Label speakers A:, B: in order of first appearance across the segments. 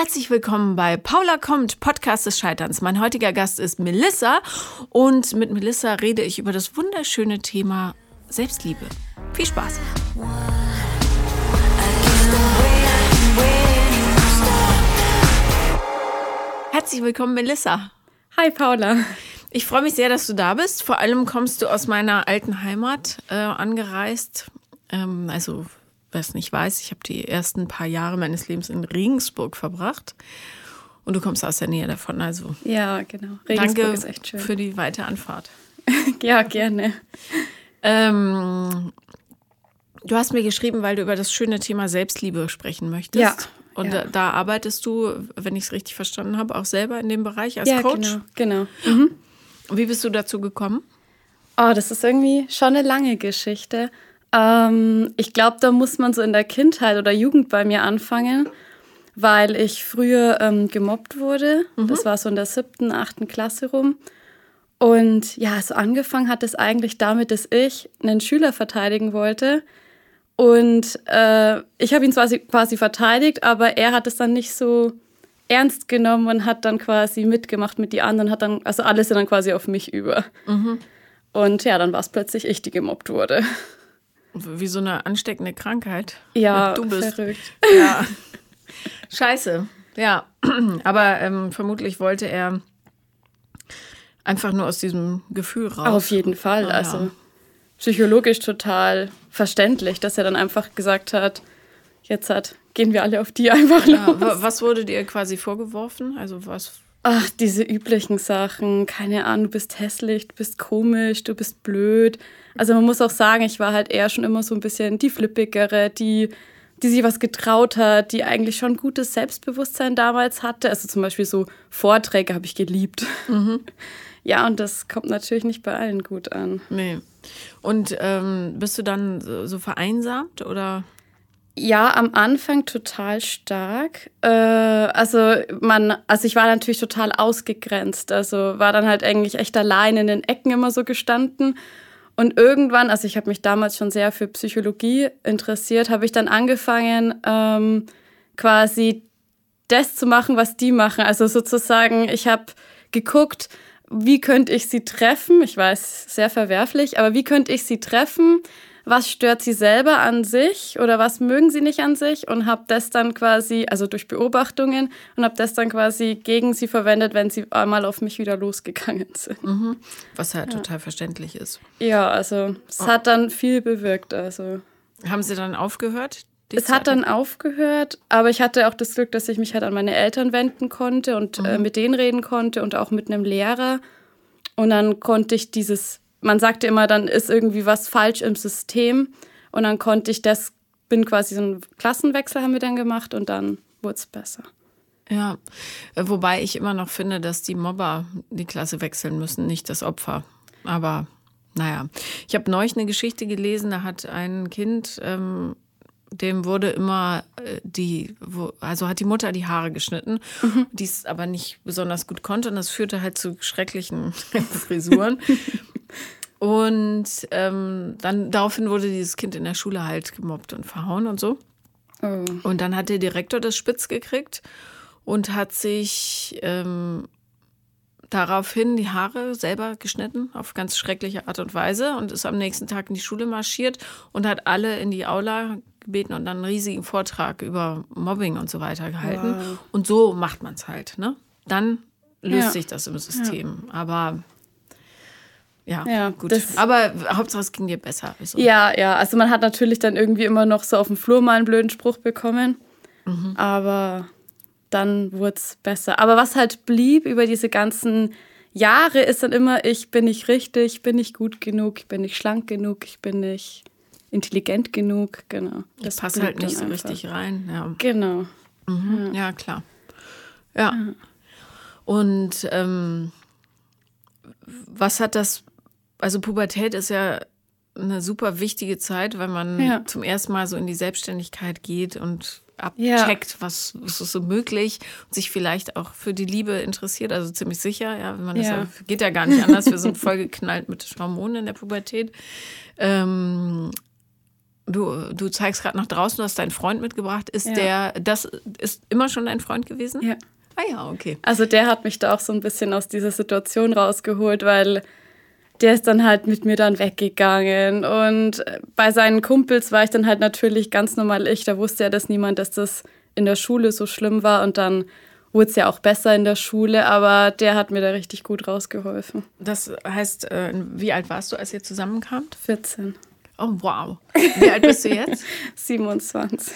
A: Herzlich willkommen bei Paula kommt, Podcast des Scheiterns. Mein heutiger Gast ist Melissa und mit Melissa rede ich über das wunderschöne Thema Selbstliebe. Viel Spaß! Herzlich willkommen, Melissa.
B: Hi, Paula.
A: Ich freue mich sehr, dass du da bist. Vor allem kommst du aus meiner alten Heimat äh, angereist. Ähm, also es nicht weiß, ich habe die ersten paar Jahre meines Lebens in Regensburg verbracht. Und du kommst aus der Nähe davon, also.
B: Ja, genau.
A: Regensburg danke ist echt schön. für die weite Anfahrt.
B: ja, gerne.
A: Ähm, du hast mir geschrieben, weil du über das schöne Thema Selbstliebe sprechen möchtest. Ja. Und ja. Da, da, arbeitest du, wenn ich es richtig verstanden habe, auch selber in dem Bereich als
B: ja,
A: Coach?
B: Genau, genau. Mhm.
A: Wie bist du dazu gekommen?
B: Oh, das ist irgendwie schon eine lange Geschichte. Ähm, ich glaube, da muss man so in der Kindheit oder Jugend bei mir anfangen, weil ich früher ähm, gemobbt wurde. Mhm. Das war so in der siebten, achten Klasse rum. Und ja, so angefangen hat es eigentlich damit, dass ich einen Schüler verteidigen wollte. Und äh, ich habe ihn quasi, quasi verteidigt, aber er hat es dann nicht so ernst genommen und hat dann quasi mitgemacht mit die anderen, hat dann, also alles sind dann quasi auf mich über. Mhm. Und ja, dann war es plötzlich ich, die gemobbt wurde.
A: Wie so eine ansteckende Krankheit.
B: Ja, du bist. verrückt.
A: Ja. Scheiße. Ja, aber ähm, vermutlich wollte er einfach nur aus diesem Gefühl raus.
B: Auf jeden Fall. Ah, also ja. psychologisch total verständlich, dass er dann einfach gesagt hat, jetzt hat, gehen wir alle auf die einfach los. Ja,
A: was wurde dir quasi vorgeworfen? Also was
B: Ach, diese üblichen Sachen. Keine Ahnung, du bist hässlich, du bist komisch, du bist blöd. Also man muss auch sagen, ich war halt eher schon immer so ein bisschen die flippigere, die, die sich was getraut hat, die eigentlich schon gutes Selbstbewusstsein damals hatte. Also zum Beispiel so Vorträge habe ich geliebt. Mhm. Ja, und das kommt natürlich nicht bei allen gut an.
A: Nee. Und ähm, bist du dann so vereinsamt oder?
B: Ja, am Anfang total stark. Äh, also man, also ich war natürlich total ausgegrenzt. Also war dann halt eigentlich echt allein in den Ecken immer so gestanden. Und irgendwann, also ich habe mich damals schon sehr für Psychologie interessiert, habe ich dann angefangen, ähm, quasi das zu machen, was die machen. Also sozusagen, ich habe geguckt, wie könnte ich sie treffen? Ich weiß, sehr verwerflich, aber wie könnte ich sie treffen? Was stört sie selber an sich oder was mögen sie nicht an sich und habe das dann quasi, also durch Beobachtungen, und habe das dann quasi gegen sie verwendet, wenn sie einmal auf mich wieder losgegangen sind.
A: Mhm. Was halt ja. total verständlich ist.
B: Ja, also es oh. hat dann viel bewirkt. Also.
A: Haben sie dann aufgehört?
B: Es hat dann aufgehört, aber ich hatte auch das Glück, dass ich mich halt an meine Eltern wenden konnte und äh, mhm. äh, mit denen reden konnte und auch mit einem Lehrer. Und dann konnte ich dieses man sagte immer, dann ist irgendwie was falsch im System. Und dann konnte ich das, bin quasi so einen Klassenwechsel haben wir dann gemacht und dann wurde es besser.
A: Ja, wobei ich immer noch finde, dass die Mobber die Klasse wechseln müssen, nicht das Opfer. Aber naja, ich habe neulich eine Geschichte gelesen, da hat ein Kind ähm, dem wurde immer äh, die, also hat die Mutter die Haare geschnitten, mhm. die es aber nicht besonders gut konnte und das führte halt zu schrecklichen Frisuren. Und ähm, dann daraufhin wurde dieses Kind in der Schule halt gemobbt und verhauen und so. Oh. Und dann hat der Direktor das spitz gekriegt und hat sich ähm, daraufhin die Haare selber geschnitten, auf ganz schreckliche Art und Weise und ist am nächsten Tag in die Schule marschiert und hat alle in die Aula gebeten und dann einen riesigen Vortrag über Mobbing und so weiter gehalten. Wow. Und so macht man es halt. Ne? Dann löst ja. sich das im System. Ja. Aber ja, ja gut. Aber Hauptsache es ging dir besser.
B: Also. Ja, ja. Also man hat natürlich dann irgendwie immer noch so auf dem Flur mal einen blöden Spruch bekommen. Mhm. Aber dann wurde es besser. Aber was halt blieb über diese ganzen Jahre, ist dann immer, ich bin nicht richtig, bin nicht gut genug, ich bin nicht schlank genug, ich bin nicht intelligent genug, genau.
A: Das passt halt nicht so einfach. richtig rein. Ja.
B: Genau.
A: Mhm. Ja. ja. klar. Ja. ja. Und ähm, was hat das, also Pubertät ist ja eine super wichtige Zeit, weil man ja. zum ersten Mal so in die Selbstständigkeit geht und abcheckt, was, was ist so möglich und sich vielleicht auch für die Liebe interessiert, also ziemlich sicher, ja, wenn man das ja. geht ja gar nicht anders, wir sind voll geknallt mit Hormonen in der Pubertät. Ähm, Du, du zeigst gerade nach draußen, du hast deinen Freund mitgebracht. Ist ja. der, das ist immer schon dein Freund gewesen?
B: Ja.
A: Ah ja, okay.
B: Also der hat mich da auch so ein bisschen aus dieser Situation rausgeholt, weil der ist dann halt mit mir dann weggegangen. Und bei seinen Kumpels war ich dann halt natürlich ganz normal ich. Da wusste ja das niemand, dass das in der Schule so schlimm war. Und dann wurde es ja auch besser in der Schule, aber der hat mir da richtig gut rausgeholfen.
A: Das heißt, äh, wie alt warst du, als ihr zusammenkamt?
B: 14.
A: Oh, wow. Wie alt bist du jetzt?
B: 27.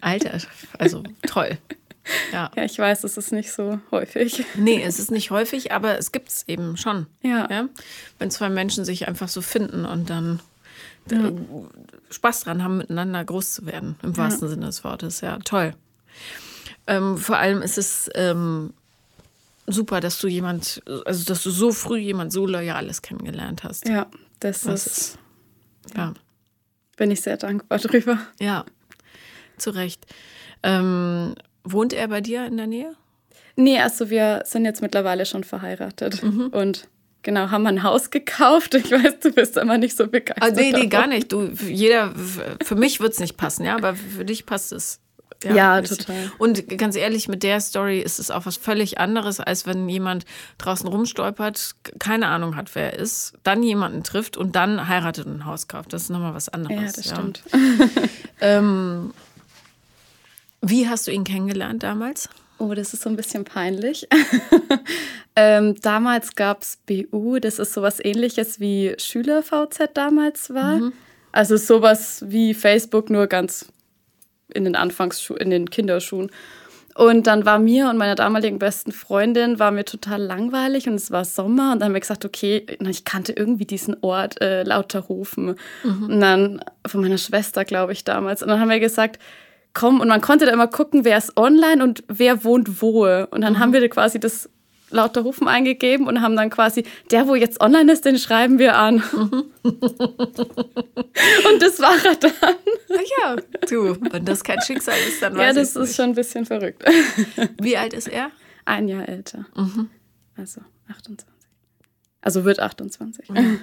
A: Alter, also toll.
B: Ja. ja, ich weiß, es ist nicht so häufig.
A: Nee, es ist nicht häufig, aber es gibt es eben schon.
B: Ja. ja.
A: Wenn zwei Menschen sich einfach so finden und dann ja. Spaß dran haben, miteinander groß zu werden, im wahrsten ja. Sinne des Wortes. Ja, toll. Ähm, vor allem ist es ähm, super, dass du jemand, also dass du so früh jemand so Loyales kennengelernt hast.
B: Ja, das ist, ist. Ja. Bin ich sehr dankbar drüber.
A: Ja, zu Recht. Ähm, Wohnt er bei dir in der Nähe?
B: Nee, also wir sind jetzt mittlerweile schon verheiratet mhm. und genau, haben ein Haus gekauft. Ich weiß, du bist immer nicht so begeistert.
A: Also nee, nee, gar nicht. Du, jeder, für mich wird es nicht passen, ja, aber für dich passt es.
B: Ja, ja total.
A: Und ganz ehrlich, mit der Story ist es auch was völlig anderes, als wenn jemand draußen rumstolpert, keine Ahnung hat, wer er ist, dann jemanden trifft und dann heiratet und ein Haus kauft. Das ist nochmal was anderes.
B: Ja, das
A: ja.
B: stimmt.
A: ähm, wie hast du ihn kennengelernt damals?
B: Oh, das ist so ein bisschen peinlich. ähm, damals gab es BU, das ist sowas ähnliches wie Schüler-VZ damals war. Mhm. Also sowas wie Facebook, nur ganz in den Anfangsschuhen, in den Kinderschuhen. Und dann war mir und meiner damaligen besten Freundin war mir total langweilig und es war Sommer und dann haben wir gesagt, okay, ich kannte irgendwie diesen Ort äh, Lauterhofen mhm. und dann von meiner Schwester, glaube ich, damals. Und dann haben wir gesagt, kommen und man konnte da immer gucken, wer ist online und wer wohnt wo. Und dann mhm. haben wir quasi das lauter Rufen eingegeben und haben dann quasi, der, wo jetzt online ist, den schreiben wir an. Mhm. und das war er dann.
A: Ja, du, wenn das kein Schicksal ist, dann weiß
B: Ja, das
A: ist
B: nicht. schon ein bisschen verrückt.
A: Wie alt ist er?
B: Ein Jahr älter.
A: Mhm.
B: Also 28. Also wird 28. Mhm.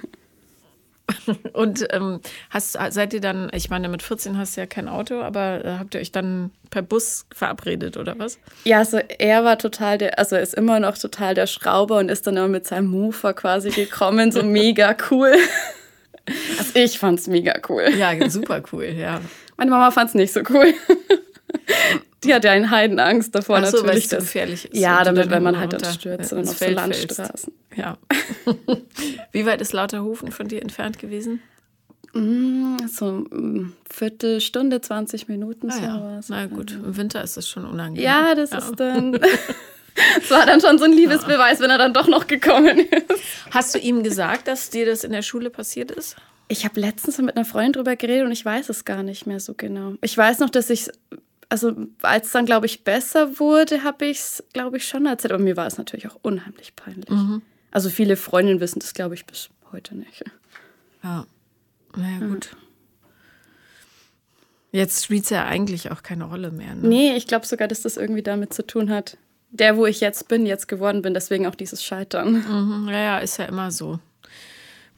A: Und ähm, hast, seid ihr dann, ich meine, mit 14 hast du ja kein Auto, aber äh, habt ihr euch dann per Bus verabredet oder was?
B: Ja, also er war total der, also er ist immer noch total der Schrauber und ist dann immer mit seinem Mover quasi gekommen, so mega cool. Also ich fand's mega cool.
A: Ja, super cool, ja.
B: Meine Mama fand's nicht so cool. Die hat ja eine Heidenangst davor
A: Ach so,
B: natürlich.
A: Dass es gefährlich ist.
B: Ja, damit, wenn man halt dann stürzt und auf so Landstraßen.
A: Ja. Wie weit ist Lauterhofen von dir entfernt gewesen?
B: Mm, so mm, Viertelstunde, 20 Minuten.
A: Ah, ja. Na gut, im Winter ist das schon unangenehm.
B: Ja, das ja. ist dann. Das war dann schon so ein Liebesbeweis, wenn er dann doch noch gekommen ist.
A: Hast du ihm gesagt, dass dir das in der Schule passiert ist?
B: Ich habe letztens mit einer Freundin drüber geredet und ich weiß es gar nicht mehr so genau. Ich weiß noch, dass ich also als es dann, glaube ich, besser wurde, habe ich es, glaube ich, schon erzählt. Aber mir war es natürlich auch unheimlich peinlich. Mhm. Also viele Freundinnen wissen das, glaube ich, bis heute nicht.
A: Ja, naja, gut. Jetzt spielt es ja eigentlich auch keine Rolle mehr. Ne?
B: Nee, ich glaube sogar, dass das irgendwie damit zu tun hat. Der, wo ich jetzt bin, jetzt geworden bin, deswegen auch dieses Scheitern.
A: Mhm, ja, ja, ist ja immer so.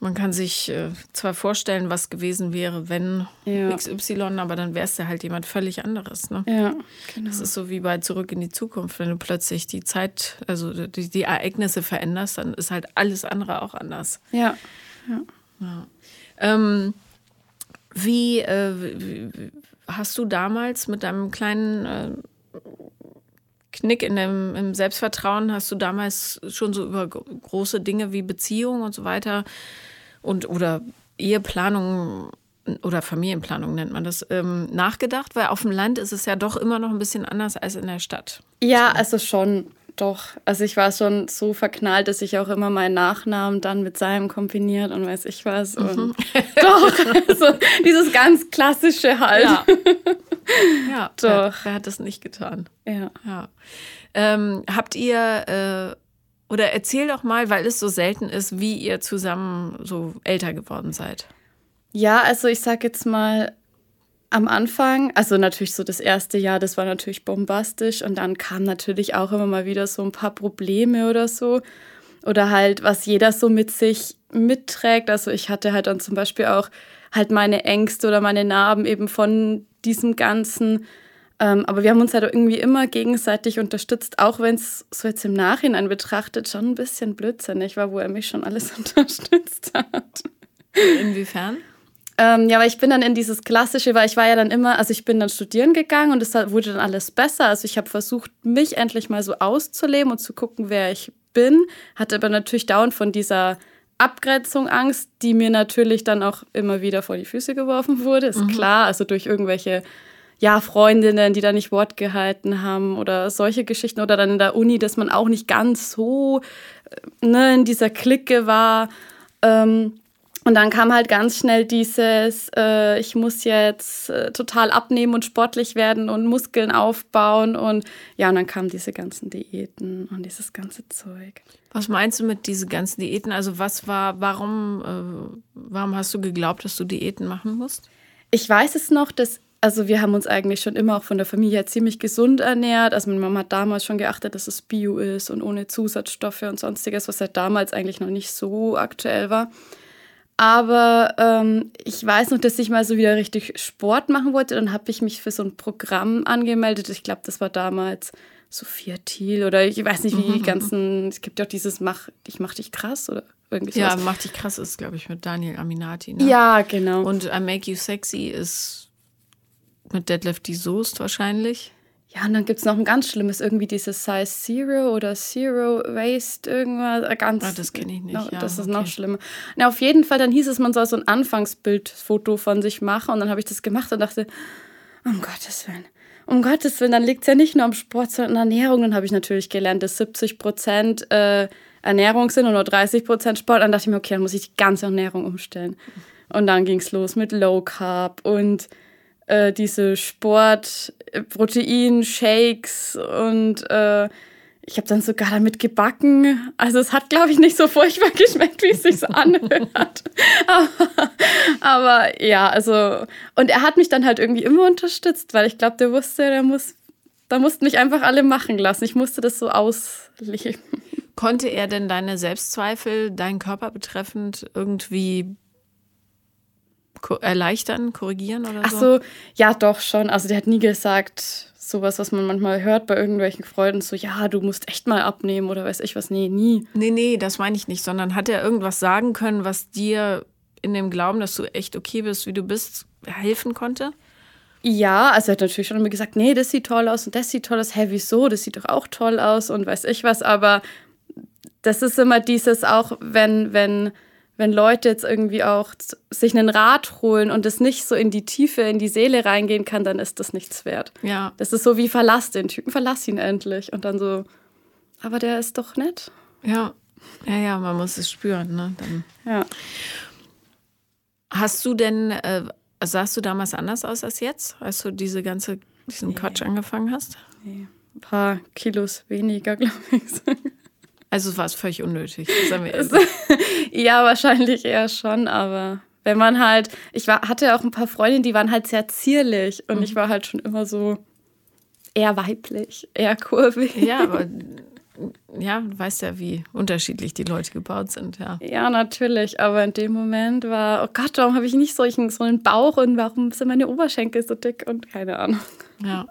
A: Man kann sich äh, zwar vorstellen, was gewesen wäre, wenn ja. XY, aber dann wärst du halt jemand völlig anderes. Ne?
B: Ja, genau.
A: Das ist so wie bei Zurück in die Zukunft. Wenn du plötzlich die Zeit, also die, die Ereignisse veränderst, dann ist halt alles andere auch anders.
B: Ja. ja.
A: ja. Ähm, wie, äh, wie, hast du damals mit deinem kleinen äh, Knick in dem, im Selbstvertrauen, hast du damals schon so über große Dinge wie Beziehung und so weiter und oder Eheplanung oder Familienplanung nennt man das, ähm, nachgedacht? Weil auf dem Land ist es ja doch immer noch ein bisschen anders als in der Stadt.
B: Ja, also schon, doch. Also ich war schon so verknallt, dass ich auch immer meinen Nachnamen dann mit seinem kombiniert und weiß ich was. Mhm. doch, also dieses ganz klassische halt.
A: Ja, ja doch. Wer, wer, hat das nicht getan?
B: Ja.
A: ja. Ähm, habt ihr äh, oder erzähl doch mal, weil es so selten ist, wie ihr zusammen so älter geworden seid.
B: Ja, also ich sag jetzt mal am Anfang, also natürlich so das erste Jahr, das war natürlich bombastisch und dann kam natürlich auch immer mal wieder so ein paar Probleme oder so. Oder halt, was jeder so mit sich mitträgt. Also ich hatte halt dann zum Beispiel auch halt meine Ängste oder meine Narben eben von diesem Ganzen. Ähm, aber wir haben uns halt irgendwie immer gegenseitig unterstützt, auch wenn es so jetzt im Nachhinein betrachtet schon ein bisschen blödsinnig war, wo er mich schon alles unterstützt hat.
A: Inwiefern?
B: Ähm, ja, weil ich bin dann in dieses klassische, weil ich war ja dann immer, also ich bin dann studieren gegangen und es wurde dann alles besser. Also ich habe versucht, mich endlich mal so auszuleben und zu gucken, wer ich bin. Hatte aber natürlich dauernd von dieser Abgrenzung Angst, die mir natürlich dann auch immer wieder vor die Füße geworfen wurde, ist mhm. klar. Also durch irgendwelche ja, Freundinnen, die da nicht Wort gehalten haben oder solche Geschichten oder dann in der Uni, dass man auch nicht ganz so äh, ne, in dieser Clique war. Ähm, und dann kam halt ganz schnell dieses, äh, ich muss jetzt äh, total abnehmen und sportlich werden und Muskeln aufbauen. Und ja, und dann kamen diese ganzen Diäten und dieses ganze Zeug.
A: Was meinst du mit diesen ganzen Diäten? Also was war, warum, äh, warum hast du geglaubt, dass du Diäten machen musst?
B: Ich weiß es noch, dass, also wir haben uns eigentlich schon immer auch von der Familie ziemlich gesund ernährt. Also meine Mama hat damals schon geachtet, dass es Bio ist und ohne Zusatzstoffe und sonstiges, was halt damals eigentlich noch nicht so aktuell war. Aber ähm, ich weiß noch, dass ich mal so wieder richtig Sport machen wollte. Dann habe ich mich für so ein Programm angemeldet. Ich glaube, das war damals Sophia Thiel oder ich weiß nicht, wie die mhm. ganzen. Es gibt ja auch dieses Mach, ich mach dich krass oder irgendwie
A: Ja, Mach dich krass ist, glaube ich, mit Daniel Aminati. Ne?
B: Ja, genau.
A: Und I Make You Sexy ist mit Deadlift die Soest wahrscheinlich.
B: Ja, und dann gibt es noch ein ganz schlimmes, irgendwie dieses Size Zero oder Zero Waste, irgendwas. Äh, ganz,
A: ah, das kenne ich nicht.
B: Noch,
A: ja,
B: das ist
A: okay.
B: noch schlimmer. Na, auf jeden Fall, dann hieß es, man soll so ein Anfangsbildfoto von sich machen. Und dann habe ich das gemacht und dachte, um Gottes Willen. Um Gottes Willen, dann liegt es ja nicht nur am Sport, sondern an Ernährung. Dann habe ich natürlich gelernt, dass 70 Prozent äh, Ernährung sind und nur 30 Prozent Sport. Dann dachte ich mir, okay, dann muss ich die ganze Ernährung umstellen. Und dann ging es los mit Low Carb und äh, diese Sport, Protein, Shakes und äh, ich habe dann sogar damit gebacken. Also es hat, glaube ich, nicht so furchtbar geschmeckt, wie es sich anhört. aber, aber, ja, also und er hat mich dann halt irgendwie immer unterstützt, weil ich glaube, der wusste, der muss, da mussten mich einfach alle machen lassen. Ich musste das so ausleben.
A: Konnte er denn deine Selbstzweifel, deinen Körper betreffend irgendwie erleichtern, korrigieren oder so?
B: Ach so, ja, doch schon. Also der hat nie gesagt, sowas, was man manchmal hört bei irgendwelchen Freunden, so, ja, du musst echt mal abnehmen oder weiß ich was. Nee, nie.
A: Nee, nee, das meine ich nicht, sondern hat er irgendwas sagen können, was dir in dem Glauben, dass du echt okay bist, wie du bist, helfen konnte?
B: Ja, also er hat natürlich schon immer gesagt, nee, das sieht toll aus und das sieht toll aus. Hä, wieso? Das sieht doch auch toll aus und weiß ich was. Aber das ist immer dieses auch, wenn, wenn wenn Leute jetzt irgendwie auch sich einen Rat holen und es nicht so in die Tiefe, in die Seele reingehen kann, dann ist das nichts wert.
A: Ja.
B: Das ist so wie verlass den Typen, verlass ihn endlich. Und dann so, aber der ist doch nett.
A: Ja, ja, ja, man muss es spüren. Ne? Dann.
B: Ja.
A: Hast du denn, äh, sahst du damals anders aus als jetzt, als du diese ganze, diesen nee. Quatsch angefangen hast?
B: Nee, ein paar Kilos weniger, glaube ich.
A: Also war es völlig unnötig.
B: ja, wahrscheinlich eher schon, aber wenn man halt, ich war, hatte auch ein paar Freundinnen, die waren halt sehr zierlich und mhm. ich war halt schon immer so eher weiblich, eher kurvig.
A: Ja, aber ja, du weißt ja, wie unterschiedlich die Leute gebaut sind, ja.
B: Ja, natürlich, aber in dem Moment war, oh Gott, warum habe ich nicht solchen, so einen Bauch und warum sind meine Oberschenkel so dick und keine Ahnung.
A: Ja.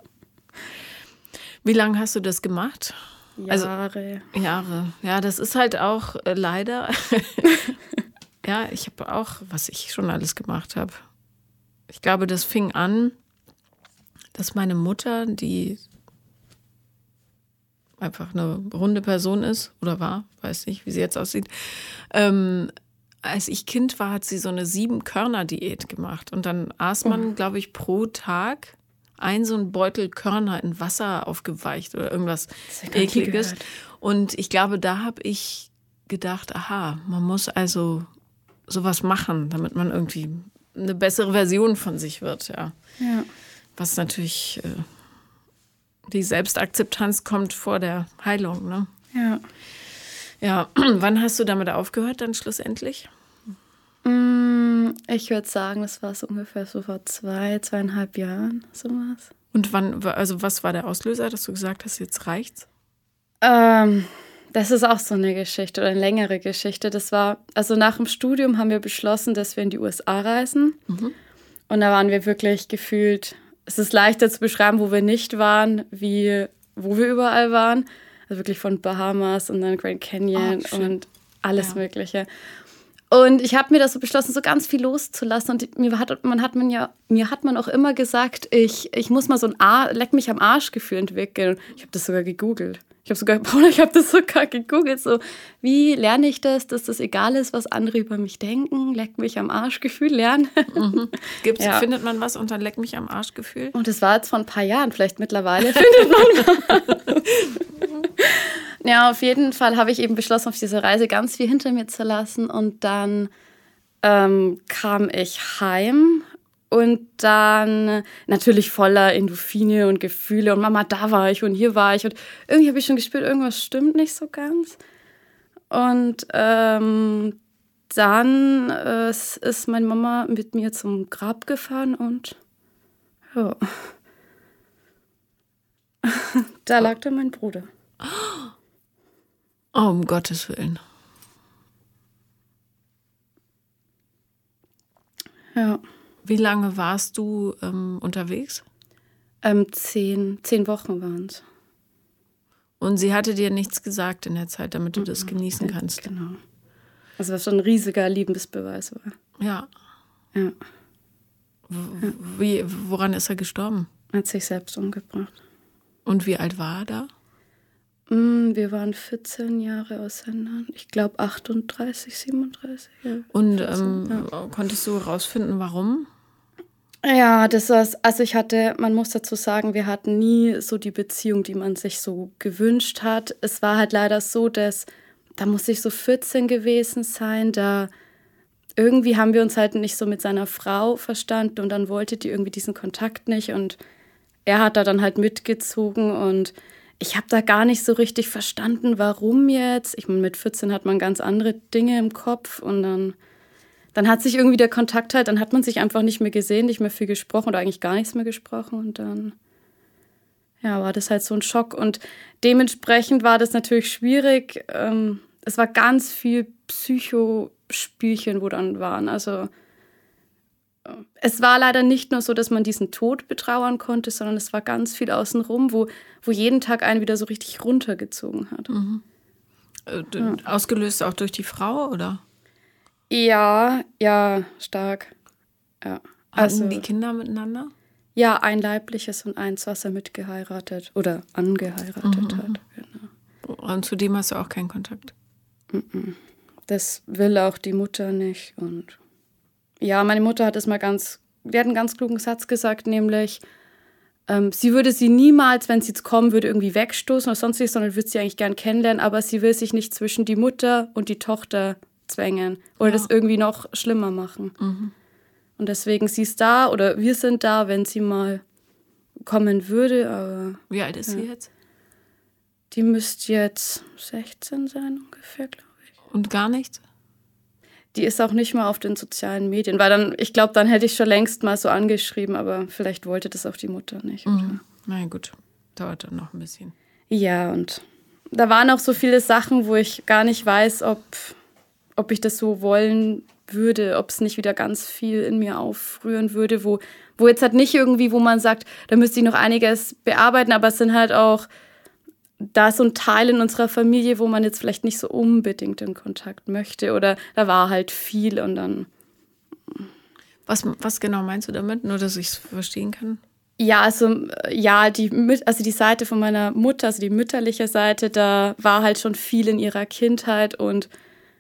A: Wie lange hast du das gemacht?
B: Jahre.
A: Also, Jahre. Ja, das ist halt auch äh, leider. ja, ich habe auch, was ich schon alles gemacht habe. Ich glaube, das fing an, dass meine Mutter, die einfach eine runde Person ist oder war, weiß nicht, wie sie jetzt aussieht. Ähm, als ich Kind war, hat sie so eine Sieben-Körner-Diät gemacht. Und dann aß man, oh. glaube ich, pro Tag ein so ein Beutel Körner in Wasser aufgeweicht oder irgendwas ekliges. Und ich glaube, da habe ich gedacht, aha, man muss also sowas machen, damit man irgendwie eine bessere Version von sich wird, ja.
B: ja.
A: Was natürlich äh, die Selbstakzeptanz kommt vor der Heilung, ne?
B: Ja.
A: Ja, wann hast du damit aufgehört dann schlussendlich?
B: Mm, ich würde sagen, das war so ungefähr so vor zwei, zweieinhalb Jahren, sowas.
A: Und wann, also was war der Auslöser, dass du gesagt hast, jetzt reicht's?
B: Ähm, Das ist auch so eine Geschichte oder eine längere Geschichte. Das war, also nach dem Studium haben wir beschlossen, dass wir in die USA reisen. Mhm. Und da waren wir wirklich gefühlt, es ist leichter zu beschreiben, wo wir nicht waren, wie wo wir überall waren. Also wirklich von Bahamas und dann Grand Canyon oh, und alles ja. Mögliche. Und ich habe mir das so beschlossen, so ganz viel loszulassen. Und mir hat man hat man ja, mir hat man auch immer gesagt, ich, ich muss mal so ein Ar Leck mich am Arsch-Gefühl entwickeln. Ich habe das sogar gegoogelt. Ich habe sogar, ich habe das sogar gegoogelt, so wie lerne ich das, dass das egal ist, was andere über mich denken, leck mich am Arschgefühl lernen.
A: Mhm. Gibt's, ja. Findet man was unter leck mich am Arschgefühl?
B: Und das war jetzt vor ein paar Jahren, vielleicht mittlerweile findet man was. Ja, auf jeden Fall habe ich eben beschlossen, auf dieser Reise ganz viel hinter mir zu lassen. Und dann ähm, kam ich heim und dann natürlich voller Endorphine und Gefühle und Mama, da war ich und hier war ich. Und irgendwie habe ich schon gespürt, irgendwas stimmt nicht so ganz. Und ähm, dann äh, ist meine Mama mit mir zum Grab gefahren und ja. da lag dann mein Bruder.
A: Oh, um Gottes Willen.
B: Ja.
A: Wie lange warst du ähm, unterwegs?
B: Ähm, zehn, zehn Wochen waren es.
A: Und sie hatte dir nichts gesagt in der Zeit, damit du das genießen kannst.
B: Genau. Also was schon ein riesiger Liebesbeweis war.
A: Ja.
B: Ja.
A: Wie, woran ist er gestorben?
B: Er hat sich selbst umgebracht.
A: Und wie alt war er da?
B: Mm, wir waren 14 Jahre auseinander. Ich glaube 38, 37. Ja,
A: Und 14, ähm, ja. konntest du herausfinden, warum?
B: Ja, das war also ich hatte, man muss dazu sagen, wir hatten nie so die Beziehung, die man sich so gewünscht hat. Es war halt leider so, dass da muss ich so 14 gewesen sein, da irgendwie haben wir uns halt nicht so mit seiner Frau verstanden und dann wollte die irgendwie diesen Kontakt nicht und er hat da dann halt mitgezogen und ich habe da gar nicht so richtig verstanden, warum jetzt. Ich meine, mit 14 hat man ganz andere Dinge im Kopf und dann, dann hat sich irgendwie der Kontakt halt, dann hat man sich einfach nicht mehr gesehen, nicht mehr viel gesprochen oder eigentlich gar nichts mehr gesprochen und dann ja, war das halt so ein Schock und dementsprechend war das natürlich schwierig. Ähm, es war ganz viel Psychospielchen, wo dann waren. Also es war leider nicht nur so, dass man diesen Tod betrauern konnte, sondern es war ganz viel außenrum, wo, wo jeden Tag einen wieder so richtig runtergezogen hat.
A: Mhm. Äh, ja. Ausgelöst auch durch die Frau, oder?
B: Ja, ja, stark. Ja.
A: Also, Hatten die Kinder miteinander?
B: Ja, ein leibliches und eins, was er mitgeheiratet oder angeheiratet mhm. hat. Genau.
A: Und zu dem hast du auch keinen Kontakt?
B: Das will auch die Mutter nicht und ja, meine Mutter hat es mal ganz, die hat einen ganz klugen Satz gesagt, nämlich, ähm, sie würde sie niemals, wenn sie jetzt kommen würde, irgendwie wegstoßen oder sonstiges, sondern würde sie eigentlich gern kennenlernen, aber sie will sich nicht zwischen die Mutter und die Tochter zwängen oder ja. das irgendwie noch schlimmer machen. Mhm. Und deswegen, sie ist da oder wir sind da, wenn sie mal kommen würde. Aber,
A: Wie alt ist ja. sie jetzt?
B: Die müsste jetzt 16 sein ungefähr, glaube ich.
A: Und gar nichts?
B: Die ist auch nicht mal auf den sozialen Medien, weil dann, ich glaube, dann hätte ich schon längst mal so angeschrieben, aber vielleicht wollte das auch die Mutter nicht.
A: Mhm. Na gut, dauert dann noch ein bisschen.
B: Ja, und da waren auch so viele Sachen, wo ich gar nicht weiß, ob, ob ich das so wollen würde, ob es nicht wieder ganz viel in mir aufrühren würde, wo, wo jetzt halt nicht irgendwie, wo man sagt, da müsste ich noch einiges bearbeiten, aber es sind halt auch da ist so ein Teil in unserer Familie, wo man jetzt vielleicht nicht so unbedingt in Kontakt möchte oder da war halt viel und dann.
A: Was, was genau meinst du damit? Nur, dass ich es verstehen kann?
B: Ja, also ja, die, also die Seite von meiner Mutter, also die mütterliche Seite, da war halt schon viel in ihrer Kindheit und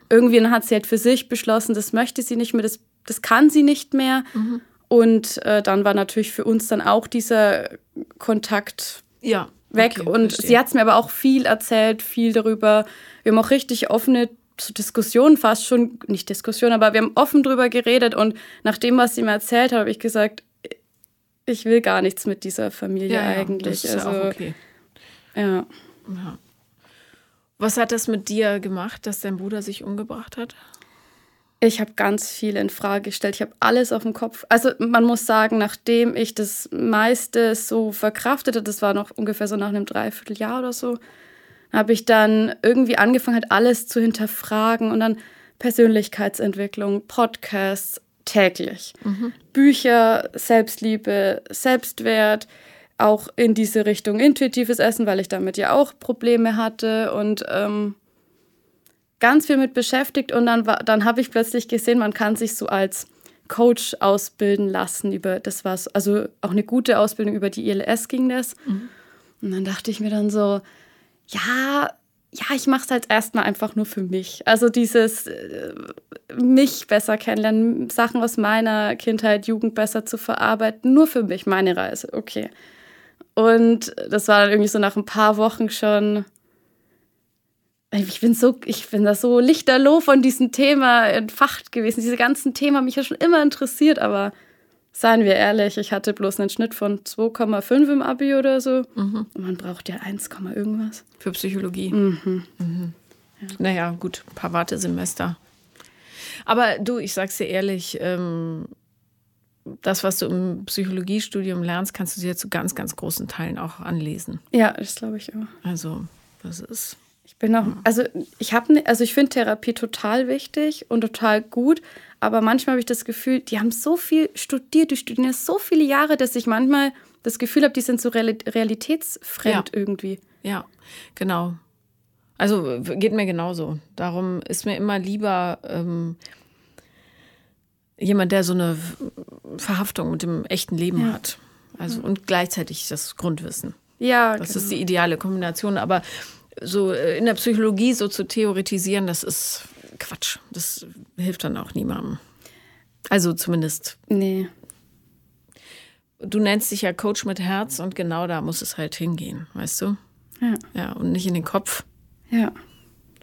B: irgendwie hat sie halt für sich beschlossen, das möchte sie nicht mehr, das, das kann sie nicht mehr. Mhm. Und äh, dann war natürlich für uns dann auch dieser Kontakt
A: ja
B: weg. Okay, und verstehe. sie hat es mir aber auch viel erzählt, viel darüber. Wir haben auch richtig offene Diskussionen fast schon, nicht Diskussionen, aber wir haben offen drüber geredet. Und nach dem, was sie mir erzählt hat, habe ich gesagt, ich will gar nichts mit dieser Familie ja, eigentlich.
A: Ja, das ist also, ja auch okay.
B: Ja.
A: ja. Was hat das mit dir gemacht, dass dein Bruder sich umgebracht hat?
B: Ich habe ganz viel in Frage gestellt. Ich habe alles auf dem Kopf. Also man muss sagen, nachdem ich das meiste so verkraftet habe, das war noch ungefähr so nach einem Dreivierteljahr oder so, habe ich dann irgendwie angefangen, halt alles zu hinterfragen und dann Persönlichkeitsentwicklung, Podcasts täglich, mhm. Bücher, Selbstliebe, Selbstwert, auch in diese Richtung intuitives Essen, weil ich damit ja auch Probleme hatte und ähm, ganz viel mit beschäftigt und dann, dann habe ich plötzlich gesehen, man kann sich so als Coach ausbilden lassen über das war also auch eine gute Ausbildung über die ILS ging das. Mhm. Und dann dachte ich mir dann so, ja, ja, ich mache es halt erstmal einfach nur für mich. Also dieses äh, mich besser kennenlernen, Sachen aus meiner Kindheit, Jugend besser zu verarbeiten, nur für mich, meine Reise, okay. Und das war dann irgendwie so nach ein paar Wochen schon. Ich bin so, ich bin da so lichterloh von diesem Thema entfacht gewesen. Diese ganzen Themen haben mich ja schon immer interessiert, aber seien wir ehrlich, ich hatte bloß einen Schnitt von 2,5 im Abi oder so. Mhm. Und man braucht ja 1, irgendwas.
A: Für Psychologie. Mhm. Mhm. Ja. Naja, gut, ein paar Wartesemester. Aber du, ich sag's dir ehrlich, ähm, das, was du im Psychologiestudium lernst, kannst du dir zu ganz, ganz großen Teilen auch anlesen.
B: Ja, das glaube ich auch.
A: Also, das ist.
B: Ich bin auch, also ich habe, ne, also ich finde Therapie total wichtig und total gut, aber manchmal habe ich das Gefühl, die haben so viel studiert, die studieren ja so viele Jahre, dass ich manchmal das Gefühl habe, die sind so realitätsfremd ja. irgendwie.
A: Ja, genau. Also geht mir genauso. Darum ist mir immer lieber ähm, jemand, der so eine Verhaftung mit dem echten Leben ja. hat. Also und gleichzeitig das Grundwissen.
B: Ja,
A: das genau. ist die ideale Kombination. Aber so äh, in der Psychologie so zu theoretisieren, das ist Quatsch. Das hilft dann auch niemandem. Also zumindest.
B: Nee.
A: Du nennst dich ja Coach mit Herz und genau da muss es halt hingehen, weißt du?
B: Ja.
A: Ja, und nicht in den Kopf.
B: Ja.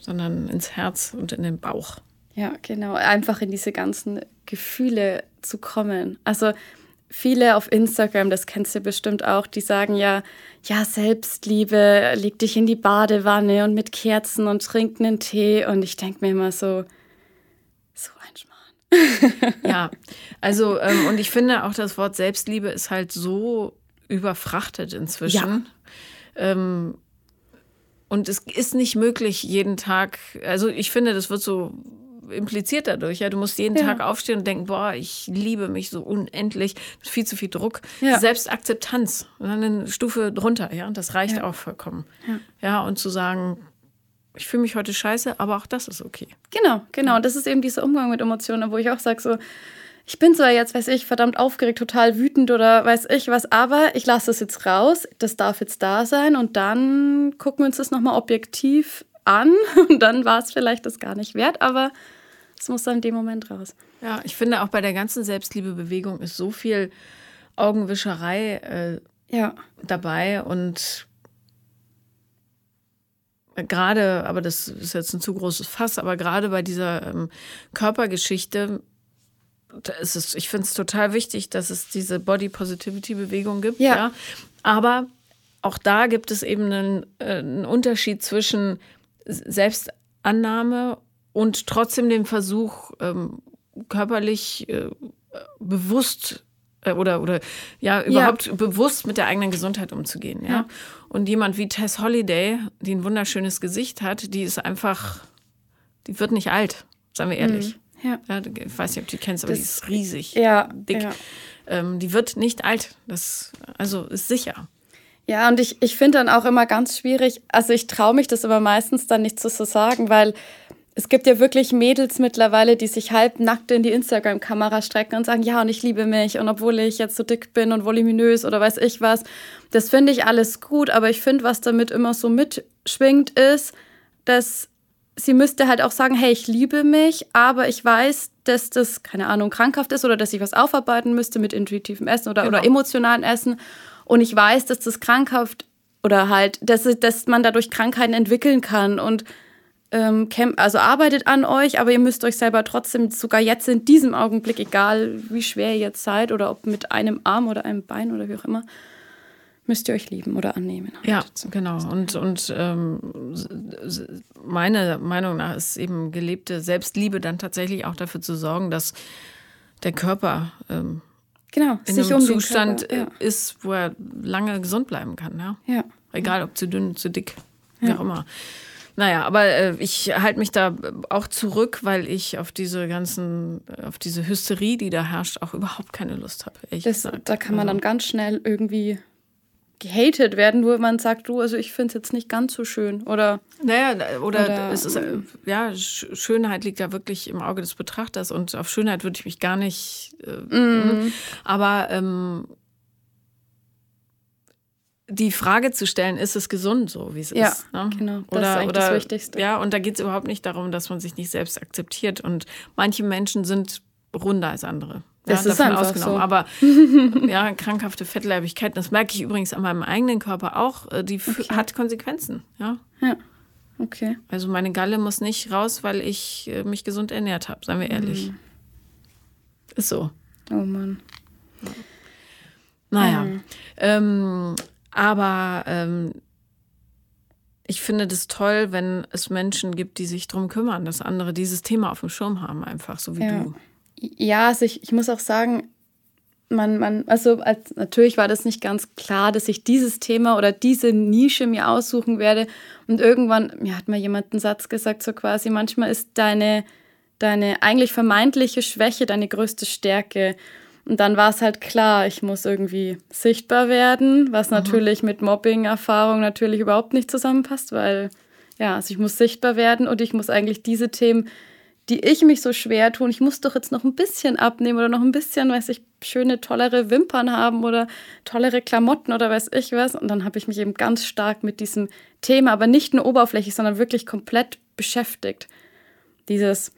A: Sondern ins Herz und in den Bauch.
B: Ja, genau. Einfach in diese ganzen Gefühle zu kommen. Also viele auf Instagram, das kennst du bestimmt auch, die sagen ja, ja, Selbstliebe, leg dich in die Badewanne und mit Kerzen und trink einen Tee. Und ich denke mir immer so, so ein Schmarrn.
A: ja, also, ähm, und ich finde auch das Wort Selbstliebe ist halt so überfrachtet inzwischen. Ja. Ähm, und es ist nicht möglich, jeden Tag, also ich finde, das wird so impliziert dadurch. Ja, du musst jeden ja. Tag aufstehen und denken, boah, ich liebe mich so unendlich. Viel zu viel Druck. Ja. Selbstakzeptanz. Und dann eine Stufe drunter, ja. Und das reicht ja. auch vollkommen. Ja. ja, und zu sagen, ich fühle mich heute scheiße, aber auch das ist okay.
B: Genau, genau. Und das ist eben dieser Umgang mit Emotionen, wo ich auch sage, so, ich bin zwar jetzt, weiß ich, verdammt aufgeregt, total wütend oder weiß ich was, aber ich lasse das jetzt raus, das darf jetzt da sein und dann gucken wir uns das nochmal objektiv an und dann war es vielleicht das gar nicht wert, aber es muss dann in dem Moment raus.
A: Ja, ich finde auch bei der ganzen Selbstliebebewegung ist so viel Augenwischerei äh, ja. dabei und gerade, aber das ist jetzt ein zu großes Fass, aber gerade bei dieser ähm, Körpergeschichte ist es, ich finde es total wichtig, dass es diese Body Positivity Bewegung gibt. Ja. ja. Aber auch da gibt es eben einen, äh, einen Unterschied zwischen Selbstannahme und trotzdem den Versuch, ähm, körperlich äh, bewusst äh, oder, oder ja, überhaupt ja. bewusst mit der eigenen Gesundheit umzugehen. Ja? ja? Und jemand wie Tess Holiday, die ein wunderschönes Gesicht hat, die ist einfach, die wird nicht alt, sagen wir ehrlich.
B: Mhm. Ja.
A: ja. ich weiß nicht, ob du die kennst, aber das, die ist riesig,
B: ja,
A: dick. Ähm, die wird nicht alt. Das also ist sicher.
B: Ja, und ich, ich finde dann auch immer ganz schwierig, also ich traue mich das aber meistens dann nicht so zu sagen, weil es gibt ja wirklich Mädels mittlerweile, die sich halbnackt in die Instagram-Kamera strecken und sagen, ja, und ich liebe mich und obwohl ich jetzt so dick bin und voluminös oder weiß ich was, das finde ich alles gut, aber ich finde, was damit immer so mitschwingt, ist, dass sie müsste halt auch sagen, hey, ich liebe mich, aber ich weiß, dass das, keine Ahnung, krankhaft ist oder dass ich was aufarbeiten müsste mit intuitivem Essen oder, genau. oder emotionalen Essen. Und ich weiß, dass das krankhaft oder halt, dass, dass man dadurch Krankheiten entwickeln kann und ähm, also arbeitet an euch, aber ihr müsst euch selber trotzdem, sogar jetzt in diesem Augenblick, egal wie schwer ihr jetzt seid oder ob mit einem Arm oder einem Bein oder wie auch immer, müsst ihr euch lieben oder annehmen.
A: Ja, genau. Und, und ähm, meine Meinung nach ist eben gelebte Selbstliebe dann tatsächlich auch dafür zu sorgen, dass der Körper ähm,
B: genau,
A: in einem um Zustand ja. ist, wo er lange gesund bleiben kann. Ja?
B: ja.
A: Egal ob zu dünn, zu dick. wie auch immer. Naja, aber äh, ich halte mich da auch zurück, weil ich auf diese ganzen, auf diese Hysterie, die da herrscht, auch überhaupt keine Lust habe.
B: Da kann man also. dann ganz schnell irgendwie gehatet werden, wo man sagt, du, also ich finde es jetzt nicht ganz so schön. Oder.
A: Naja, oder, oder es ist, äh, ja, Schönheit liegt ja wirklich im Auge des Betrachters und auf Schönheit würde ich mich gar nicht. Äh, mm. Aber ähm, die Frage zu stellen, ist es gesund so, wie es
B: ja,
A: ist?
B: Ja, ne? genau.
A: Das oder, ist eigentlich oder, das Wichtigste. Ja, und da geht es überhaupt nicht darum, dass man sich nicht selbst akzeptiert. Und manche Menschen sind runder als andere.
B: Das ja, ist einfach ausgenommen. So.
A: Aber ja, krankhafte Fettleibigkeit, das merke ich übrigens an meinem eigenen Körper auch, äh, die okay. hat Konsequenzen. Ja.
B: ja. Okay.
A: Also meine Galle muss nicht raus, weil ich äh, mich gesund ernährt habe, seien wir ehrlich. Mhm. Ist so.
B: Oh Mann.
A: Naja. Mhm. Ähm, aber ähm, ich finde das toll, wenn es Menschen gibt, die sich darum kümmern, dass andere dieses Thema auf dem Schirm haben, einfach so wie
B: ja.
A: du.
B: Ja, also ich, ich muss auch sagen, man, man, also als, natürlich war das nicht ganz klar, dass ich dieses Thema oder diese Nische mir aussuchen werde. Und irgendwann, mir hat mal jemand einen Satz gesagt, so quasi, manchmal ist deine, deine eigentlich vermeintliche Schwäche deine größte Stärke. Und dann war es halt klar, ich muss irgendwie sichtbar werden, was natürlich mit Mobbing-Erfahrung natürlich überhaupt nicht zusammenpasst, weil ja, also ich muss sichtbar werden und ich muss eigentlich diese Themen, die ich mich so schwer tun, ich muss doch jetzt noch ein bisschen abnehmen oder noch ein bisschen, weiß ich, schöne, tollere Wimpern haben oder tollere Klamotten oder weiß ich was. Und dann habe ich mich eben ganz stark mit diesem Thema, aber nicht nur oberflächlich, sondern wirklich komplett beschäftigt. Dieses,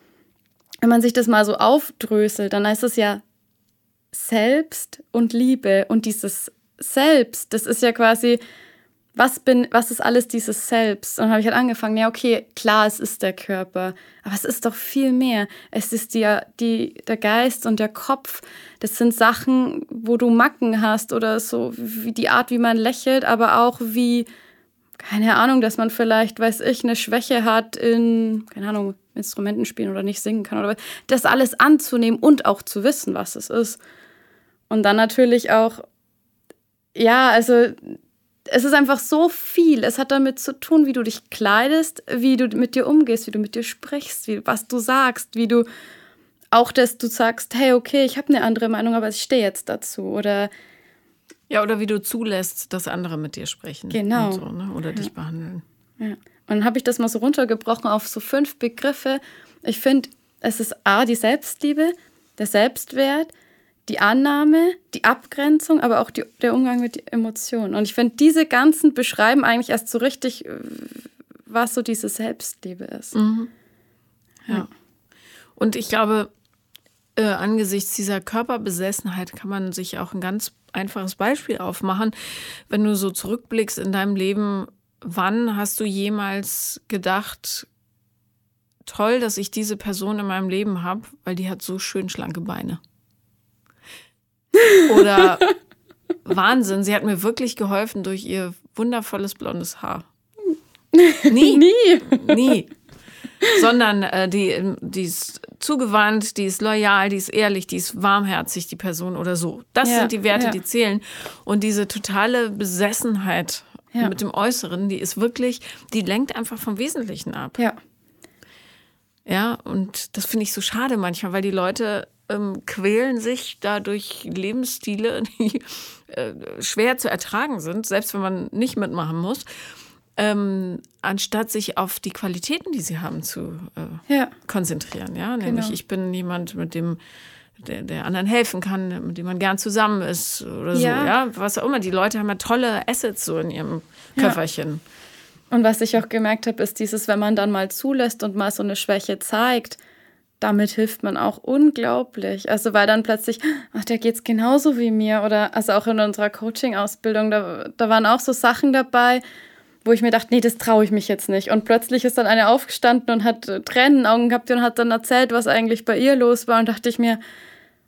B: wenn man sich das mal so aufdröselt, dann heißt es ja selbst und Liebe. Und dieses Selbst, das ist ja quasi, was bin, was ist alles dieses Selbst? Und dann habe ich halt angefangen, ja, okay, klar, es ist der Körper, aber es ist doch viel mehr. Es ist ja die, der Geist und der Kopf. Das sind Sachen, wo du Macken hast oder so, wie die Art, wie man lächelt, aber auch wie, keine Ahnung, dass man vielleicht, weiß ich, eine Schwäche hat in, keine Ahnung, Instrumenten spielen oder nicht singen kann oder was. Das alles anzunehmen und auch zu wissen, was es ist. Und dann natürlich auch, ja, also es ist einfach so viel. Es hat damit zu tun, wie du dich kleidest, wie du mit dir umgehst, wie du mit dir sprichst, wie, was du sagst, wie du auch, dass du sagst, hey, okay, ich habe eine andere Meinung, aber ich stehe jetzt dazu. Oder
A: ja, oder wie du zulässt, dass andere mit dir sprechen.
B: Genau.
A: So, ne? Oder ja. dich behandeln.
B: Ja. Und dann habe ich das mal so runtergebrochen auf so fünf Begriffe. Ich finde, es ist A, die Selbstliebe, der Selbstwert, die Annahme, die Abgrenzung, aber auch die, der Umgang mit Emotionen. Und ich finde, diese ganzen beschreiben eigentlich erst so richtig, äh, was so diese Selbstliebe ist.
A: Mhm. Ja. Und ich glaube, äh, angesichts dieser Körperbesessenheit kann man sich auch ein ganz einfaches Beispiel aufmachen. Wenn du so zurückblickst in deinem Leben, wann hast du jemals gedacht, toll, dass ich diese Person in meinem Leben habe, weil die hat so schön schlanke Beine? Oder Wahnsinn, sie hat mir wirklich geholfen durch ihr wundervolles blondes Haar.
B: Nie. Nie.
A: Nie. Sondern äh, die, die ist zugewandt, die ist loyal, die ist ehrlich, die ist warmherzig, die Person oder so. Das ja, sind die Werte, ja. die zählen. Und diese totale Besessenheit ja. mit dem Äußeren, die ist wirklich, die lenkt einfach vom Wesentlichen ab.
B: Ja.
A: Ja, und das finde ich so schade manchmal, weil die Leute ähm, quälen sich dadurch Lebensstile, die äh, schwer zu ertragen sind, selbst wenn man nicht mitmachen muss, ähm, anstatt sich auf die Qualitäten, die sie haben, zu äh, ja. konzentrieren. Ja, nämlich genau. ich bin jemand, mit dem der, der, anderen helfen kann, mit dem man gern zusammen ist oder so, ja. ja, was auch immer. Die Leute haben ja tolle Assets so in ihrem Köfferchen.
B: Ja. Und was ich auch gemerkt habe, ist dieses, wenn man dann mal zulässt und mal so eine Schwäche zeigt, damit hilft man auch unglaublich. Also weil dann plötzlich, ach, der geht's genauso wie mir. Oder also auch in unserer Coaching-Ausbildung, da, da waren auch so Sachen dabei, wo ich mir dachte, nee, das traue ich mich jetzt nicht. Und plötzlich ist dann eine aufgestanden und hat äh, Tränen in den Augen gehabt und hat dann erzählt, was eigentlich bei ihr los war. Und dachte ich mir,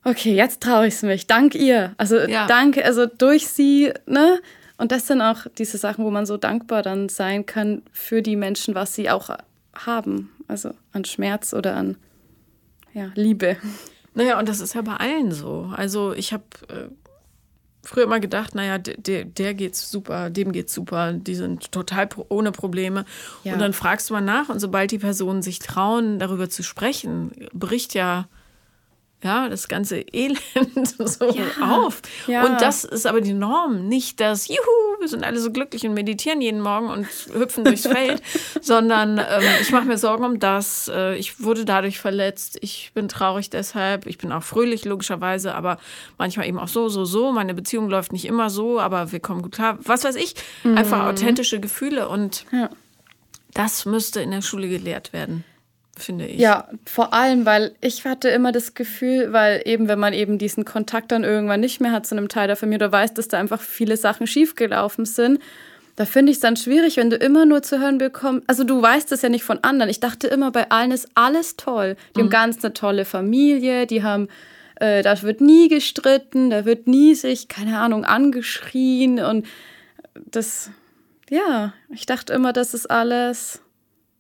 B: okay, jetzt traue ich es mich. Dank ihr. Also ja. danke, also durch sie, ne? Und das sind auch diese Sachen, wo man so dankbar dann sein kann für die Menschen, was sie auch haben. Also an Schmerz oder an ja, Liebe.
A: Naja, und das ist ja bei allen so. Also ich habe, äh, früher immer gedacht, naja, der, der geht's super, dem geht's super, die sind total ohne Probleme. Ja. Und dann fragst du mal nach und sobald die Personen sich trauen, darüber zu sprechen, bricht ja ja, das ganze Elend so ja, auf. Ja. Und das ist aber die Norm. Nicht das, juhu, wir sind alle so glücklich und meditieren jeden Morgen und hüpfen durchs Feld, sondern ähm, ich mache mir Sorgen um das. Äh, ich wurde dadurch verletzt. Ich bin traurig deshalb. Ich bin auch fröhlich, logischerweise, aber manchmal eben auch so, so, so. Meine Beziehung läuft nicht immer so, aber wir kommen gut klar. Was weiß ich. Mhm. Einfach authentische Gefühle und ja. das müsste in der Schule gelehrt werden finde ich.
B: Ja, vor allem, weil ich hatte immer das Gefühl, weil eben, wenn man eben diesen Kontakt dann irgendwann nicht mehr hat zu einem Teil der Familie oder weiß, dass da einfach viele Sachen schiefgelaufen sind, da finde ich es dann schwierig, wenn du immer nur zu hören bekommst. Also du weißt es ja nicht von anderen. Ich dachte immer, bei allen ist alles toll. Die mhm. haben ganz eine tolle Familie, die haben, äh, da wird nie gestritten, da wird nie sich, keine Ahnung, angeschrien und das, ja, ich dachte immer, das ist alles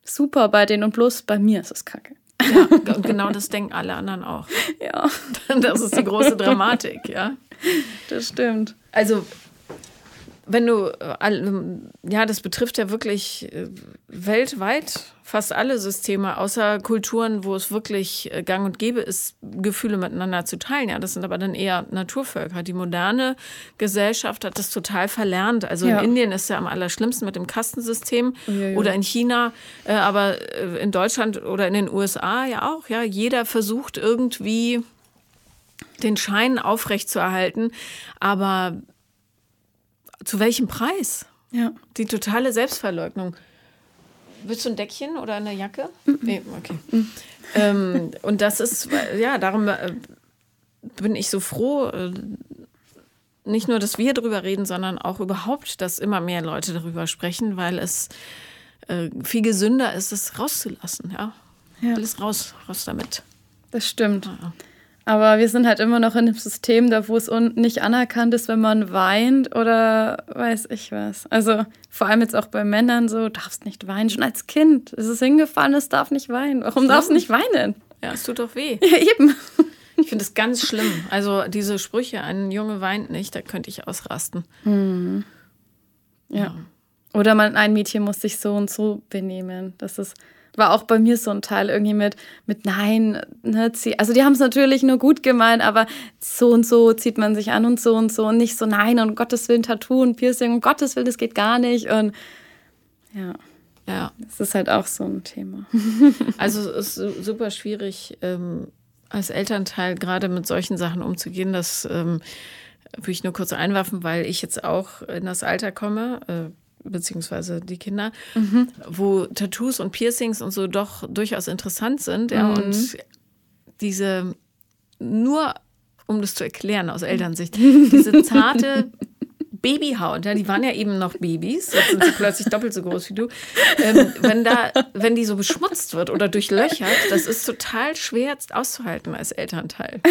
B: super bei denen und bloß bei mir ist es kacke.
A: Ja, genau das denken alle anderen auch.
B: Ja.
A: Das ist die große Dramatik, ja.
B: Das stimmt.
A: Also wenn du, äh, ja, das betrifft ja wirklich äh, weltweit fast alle Systeme, außer Kulturen, wo es wirklich äh, gang und gäbe ist, Gefühle miteinander zu teilen. Ja, das sind aber dann eher Naturvölker. Die moderne Gesellschaft hat das total verlernt. Also ja. in Indien ist ja am allerschlimmsten mit dem Kastensystem ja, ja. oder in China, aber in Deutschland oder in den USA ja auch. Ja, jeder versucht irgendwie den Schein aufrechtzuerhalten, aber zu welchem Preis?
B: Ja.
A: Die totale Selbstverleugnung. Willst du ein Deckchen oder eine Jacke? Mhm. Nee, okay. Mhm. Ähm, und das ist, ja, darum äh, bin ich so froh, äh, nicht nur, dass wir darüber reden, sondern auch überhaupt, dass immer mehr Leute darüber sprechen, weil es äh, viel gesünder ist, es rauszulassen. Ja? ja. Alles raus, raus damit.
B: Das stimmt. Ja. Aber wir sind halt immer noch in einem System, da wo es nicht anerkannt ist, wenn man weint oder weiß ich was. Also vor allem jetzt auch bei Männern so, darfst nicht weinen. Schon als Kind ist es hingefallen, es darf nicht weinen. Warum darfst du nicht weinen?
A: Ja, es tut doch weh.
B: Ja, eben.
A: Ich finde es ganz schlimm. Also diese Sprüche, ein Junge weint nicht, da könnte ich ausrasten. Mhm.
B: Ja. ja. Oder man, ein Mädchen muss sich so und so benehmen. Das ist war auch bei mir so ein Teil irgendwie mit, mit nein, ne, also die haben es natürlich nur gut gemeint, aber so und so zieht man sich an und so und so und nicht so nein und um Gottes Willen Tattoo und Piercing, um Gottes Willen, das geht gar nicht und ja.
A: Ja.
B: Das ist halt auch so ein Thema.
A: Also es ist super schwierig, ähm, als Elternteil gerade mit solchen Sachen umzugehen. Das ähm, würde ich nur kurz einwerfen, weil ich jetzt auch in das Alter komme. Äh, beziehungsweise die Kinder, mhm. wo Tattoos und Piercings und so doch durchaus interessant sind. Ja, mhm. und diese nur um das zu erklären aus Elternsicht, diese zarte Babyhaut, ja, die waren ja eben noch Babys, jetzt sind sie plötzlich doppelt so groß wie du. Ähm, wenn da, wenn die so beschmutzt wird oder durchlöchert, das ist total schwer auszuhalten als Elternteil.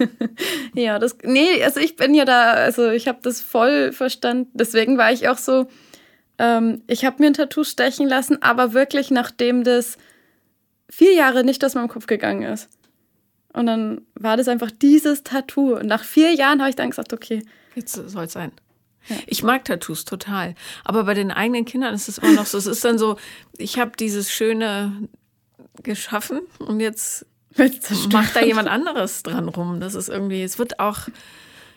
B: ja, das, nee, also ich bin ja da, also ich habe das voll verstanden. Deswegen war ich auch so, ähm, ich habe mir ein Tattoo stechen lassen, aber wirklich nachdem das vier Jahre nicht aus meinem Kopf gegangen ist. Und dann war das einfach dieses Tattoo. Und nach vier Jahren habe ich dann gesagt, okay.
A: Jetzt soll es sein. Ja. Ich mag Tattoos total. Aber bei den eigenen Kindern ist es immer noch so. Es ist dann so, ich habe dieses Schöne geschaffen und jetzt macht da jemand anderes dran rum. Das ist irgendwie, es wird auch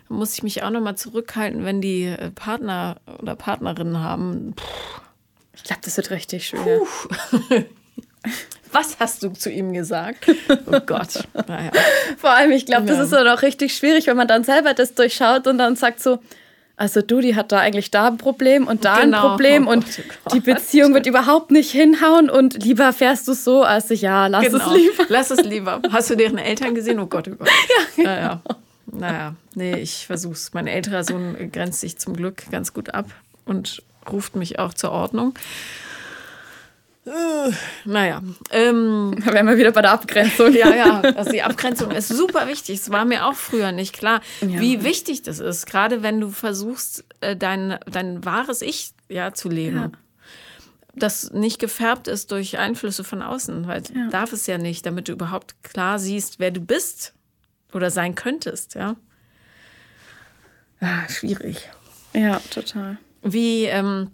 A: muss ich mich auch noch mal zurückhalten, wenn die äh, Partner oder Partnerinnen haben. Puh.
B: Ich glaube, das wird richtig schwer.
A: Was hast du zu ihm gesagt? Oh Gott. Naja.
B: Vor allem, ich glaube, das ja. ist dann auch richtig schwierig, wenn man dann selber das durchschaut und dann sagt so, also du, die hat da eigentlich da ein Problem und da genau. ein Problem oh und oh die Beziehung wird überhaupt nicht hinhauen und lieber fährst du so, also ja, lass genau. es lieber.
A: Lass es lieber. Hast du deren Eltern gesehen? Oh Gott, oh Gott. Ja, genau. ja, ja. Naja, nee, ich versuch's. Mein älterer Sohn grenzt sich zum Glück ganz gut ab und ruft mich auch zur Ordnung. Äh, naja. Ähm,
B: da wären wir wieder bei der Abgrenzung.
A: Ja, ja. Also die Abgrenzung ist super wichtig. Es war mir auch früher nicht klar, ja. wie wichtig das ist. Gerade wenn du versuchst, äh, dein, dein wahres Ich ja, zu leben. Ja. Das nicht gefärbt ist durch Einflüsse von außen, weil ja. darf es ja nicht, damit du überhaupt klar siehst, wer du bist oder sein könntest, ja. Ah, schwierig.
B: Ja, total.
A: Wie, ähm,